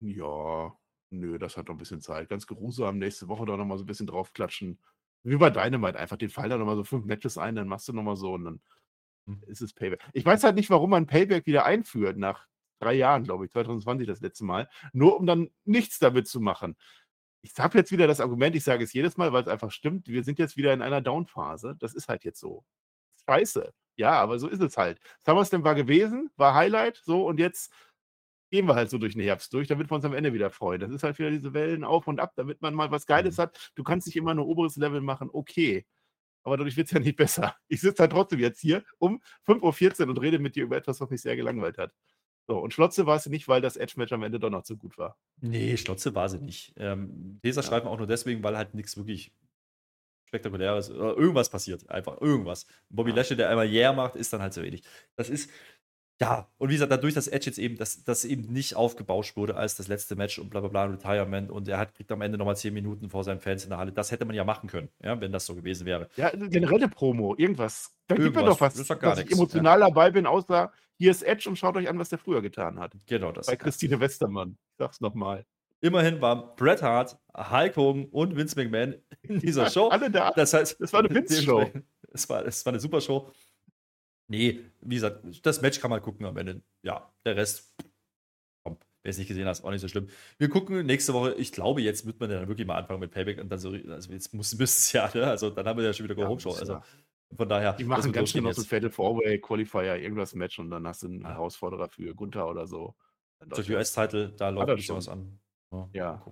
Ja, nö, das hat noch ein bisschen Zeit. Ganz geruhsam, nächste Woche da nochmal so ein bisschen draufklatschen. Wie bei Dynamite einfach, den fallen da nochmal so fünf Matches ein, dann machst du nochmal so und dann Hm. ist es Payback. Ich weiß halt nicht, warum man Payback wieder einführt, nach drei Jahren, glaube ich, 2020 das letzte Mal, nur um dann nichts damit zu machen. Ich habe jetzt wieder das Argument, ich sage es jedes Mal, weil es einfach stimmt, wir sind jetzt wieder in einer Down-Phase. Das ist halt jetzt so. Scheiße. Ja, aber so ist es halt. SummerSlam war gewesen, war Highlight, so und jetzt gehen wir halt so durch den Herbst durch, damit wir uns am Ende wieder freuen. Das ist halt wieder diese Wellen auf und ab, damit man mal was Geiles Mhm. hat. Du kannst nicht immer nur oberes Level machen, okay. Aber dadurch wird es ja nicht besser. Ich sitze halt trotzdem jetzt hier um 5.14 Uhr und rede mit dir über etwas, was mich sehr gelangweilt hat. So, und Schlotze war es nicht, weil das Edge-Match am Ende doch noch zu gut war. Nee, Schlotze war sie nicht. Ähm, Leserstreifen auch nur deswegen, weil halt nichts wirklich Spektakuläres oder irgendwas passiert. Einfach irgendwas. Bobby Ja. Lashley, der einmal Yeah macht, ist dann halt so wenig. Das ist, ja, und wie gesagt, dadurch, dass Edge jetzt eben, dass das eben nicht aufgebauscht wurde als das letzte Match und bla bla bla, Retirement und er hat, kriegt am Ende nochmal 10 Minuten vor seinen Fans in der Halle. Das hätte man ja machen können, ja, wenn das so gewesen wäre. Ja, generelle Promo, irgendwas. Da gibt mir Irgendwas. doch was, Das war gar dass ich nix, emotional dabei bin, außer hier ist Edge und schaut euch an, was der früher getan hat. Genau das. Bei Christine Westermann. Ich sag's nochmal. Immerhin waren Bret Hart, Hulk Hogan und Vince McMahon in dieser Show. Alle da. Das heißt, Das war eine Vince-Show. Es war, es war eine super Show. Nee, wie gesagt, das Match kann man gucken am Ende. Ja, der Rest, komm, wer es nicht gesehen hat, ist auch nicht so schlimm. Wir gucken nächste Woche. Ich glaube, jetzt wird man dann wirklich mal anfangen mit Payback und dann so, also jetzt muss müsste es ja, ne? Also dann haben wir ja schon wieder Go Ja, Home Show. Also ja. Von daher, Die machen ganz schnell noch so ein. Fatal Four-Way Qualifier, irgendwas Match und dann hast du einen. Herausforderer für Gunther oder so. Das. US-Title, da läuft er ein bisschen schon. was an. Ja. Ja.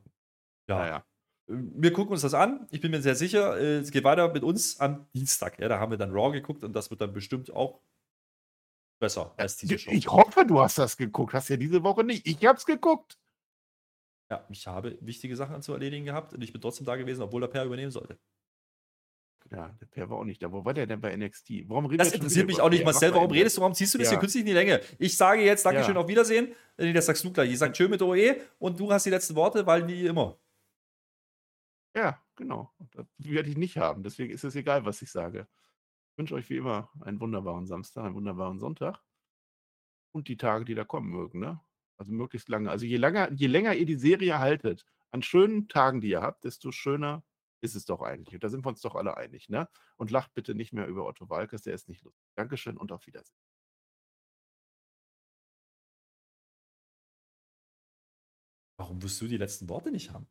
Ja. Naja. Wir gucken uns das an. Ich bin mir sehr sicher. äh, Es geht weiter mit uns am Dienstag. Ja, da haben wir dann Raw geguckt und das wird dann bestimmt auch besser als diese Show. Ich hoffe, du hast das geguckt. Hast ja diese Woche nicht. Ich hab's geguckt. Ja, ich habe wichtige Sachen zu erledigen gehabt und ich bin trotzdem da gewesen, obwohl der Per übernehmen sollte. Ja, der Per war auch nicht da. Wo war der denn bei NXT? Warum redet Das er schon interessiert mich auch nicht? Marcel. Warum redest du, warum ziehst du das Ja. hier künstlich in die Länge? Ich sage jetzt Dankeschön, Ja. auf Wiedersehen. Nee, das sagst du gleich. Ich sage Tschö mit OE und du hast die letzten Worte, weil wie immer. Ja, genau. Das werde ich nicht haben. Deswegen ist es egal, was ich sage. Ich wünsche euch wie immer einen wunderbaren Samstag, einen wunderbaren Sonntag und die Tage, die da kommen mögen. Ne? Also möglichst lange. Also je länger, je länger ihr die Serie haltet, an schönen Tagen, die ihr habt, desto schöner ist es doch eigentlich. Und da sind wir uns doch alle einig. Ne? Und lacht bitte nicht mehr über Otto Walkes, der ist nicht lustig. Dankeschön und auf Wiedersehen. Warum wirst du die letzten Worte nicht haben?